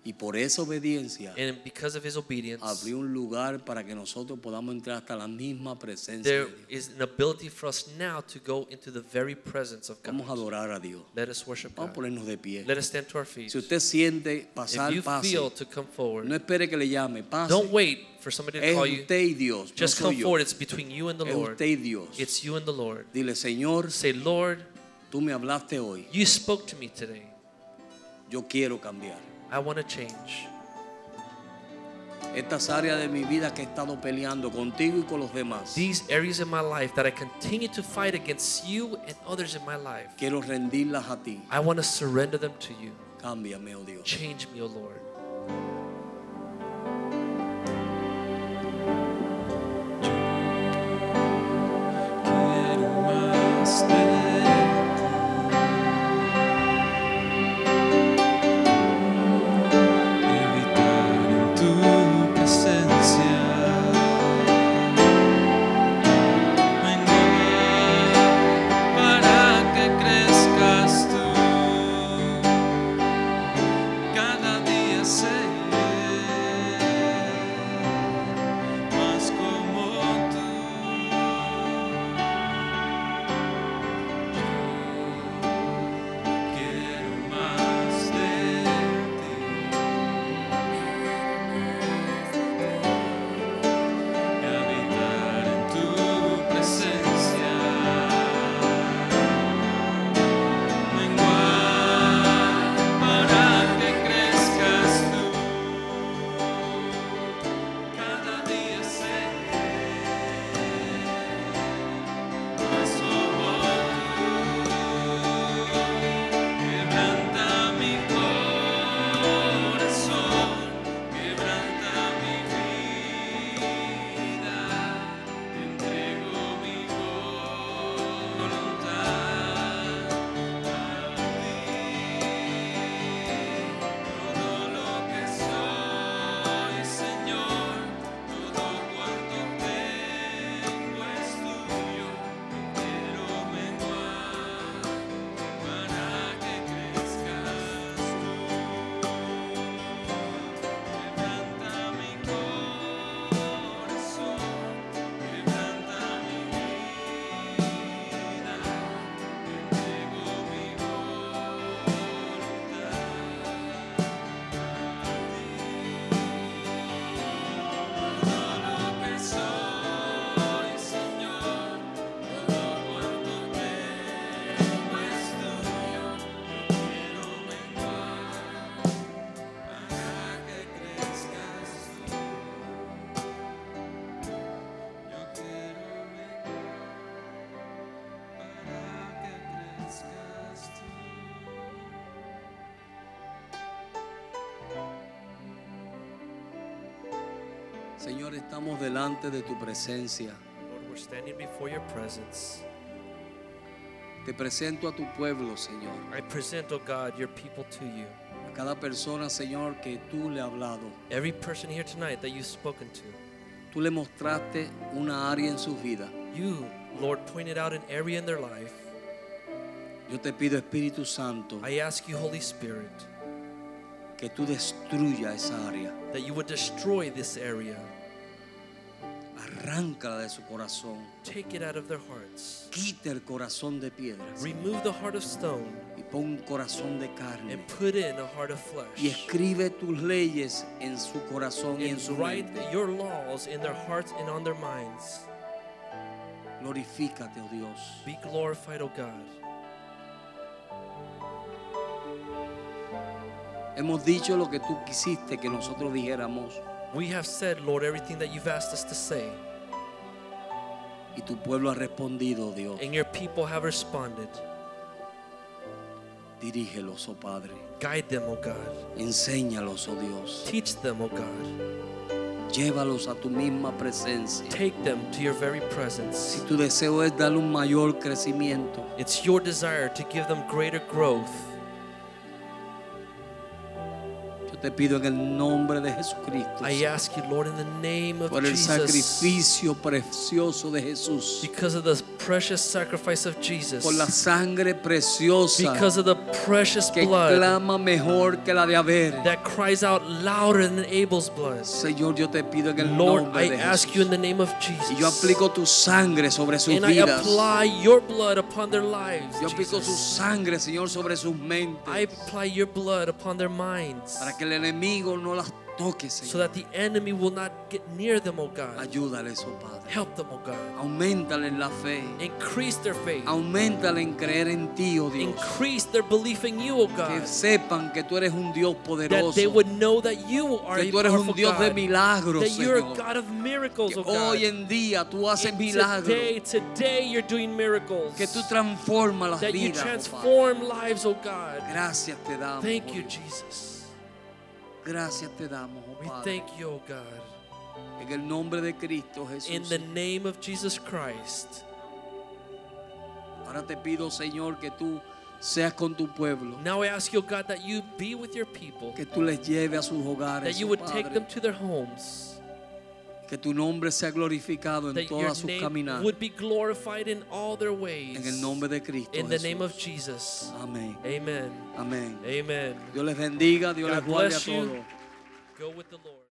Y por esa obediencia And because of his obedience, abrió un lugar para que nosotros podamos entrar hasta la misma presencia there de Dios. is an ability for us now to go into the very presence of Vamos a God. adorar a Dios. Let us worship Vamos a God. ponernos de pie. Let us stand to our feet. Si usted siente If pasar, you pase. feel to come forward, No espere que le llame, pase. don't wait for somebody to Es call you. usted y Dios, Just come yo. forward. It's between you and the Es Lord. usted y Dios. It's you and the Lord. Dile, Señor, Say, Lord, tú me hablaste hoy. you spoke to me today. Yo quiero cambiar. I want to change. Estas áreas de mi vida que he estado peleando contigo y con los demás. These areas in my life that I continue to fight against you and others in my life, Quiero rendirlas a ti. I want to surrender them to you. Cámbiame, oh Dios. Change me, O Lord. Señor, estamos delante de tu presencia. Lord, we're standing before your presence. Te presento a tu pueblo, Señor. I present, oh God, your people to you. A cada persona, Señor, que tú le has hablado. Every person here tonight that you've spoken to. Tú le mostraste una área en su vida. You, Lord, pointed out an area in their life. Yo te pido, Espíritu Santo, I ask you, Holy Spirit, que tú destruya esa área. that you would destroy this area. Arráncala de su corazón. Take it out of their hearts. Quita el corazón de piedra Remove the heart of stone y pon un corazón de carne. and put in a heart of Y flesh. escribe tus leyes en su corazón y en su And write mente. your laws in their hearts and on their minds. Glorifícate, oh Dios. Be glorified, O God. Hemos dicho lo que tú quisiste que nosotros dijéramos We have said, Lord, everything that you've asked us to say, y tu pueblo ha respondido, oh Dios. and your people have responded. Dirígelos, oh Padre. Guide them, O God. Enséñalos, oh Dios. Teach them, O God. Llévalos a tu misma presencia. Take them to your very Si presence. tu deseo es darle un mayor crecimiento, It's your desire to give them greater growth. Te pido en el nombre de Jesucristo, I ask you, Lord, in the name of por el Jesus, sacrificio precioso de Jesús, because of the precious sacrifice of Jesus, por la sangre preciosa because of the precious que blood clama mejor que la de Abel. that cries out louder than Abel's blood. Señor, yo te pido en el Lord, nombre I de ask you in Jesús. the name of Y yo Jesus. aplico tu sangre sobre sus And I vidas. apply your blood upon their lives. Yo aplico tu Jesus. sangre, Señor, sobre sus I mentes. apply your blood upon their minds Para que el enemigo no las toque, so Señor. that the enemy will not get near them, O God. Ayúdales, oh Padre. Help them, O God. Aumentale en la fe. Increase their faith. Aumentale en creer en ti, oh Dios. Increase their belief in you, O Que God. sepan que tú eres un Dios That poderoso. they would know that you are Que a tú eres un Dios de milagros, That you're a Señor. God of miracles, Que O God. hoy en día tú haces And milagros. Today, today you're doing miracles. Que tú transformas las that you vidas. oh Padre. transform lives, oh God. Gracias te damos. Thank oh you. Jesus. Gracias te damos, oh We Padre. thank you, oh God. En el nombre de Cristo Jesús. In the name of Jesus Christ. Ahora te pido, Señor, que tú seas con tu pueblo. Now I ask you, God, that you be with your people, Que tú les lleves a sus hogares. that you oh would take them to their homes, Que tu nombre sea glorificado en todas sus name caminar. would be glorified in all their ways. En el nombre de Cristo. In the name of Jesus. Amén. Amen. Amén. Amen. Dios les bendiga, Dios God les guarde a bless you. todos.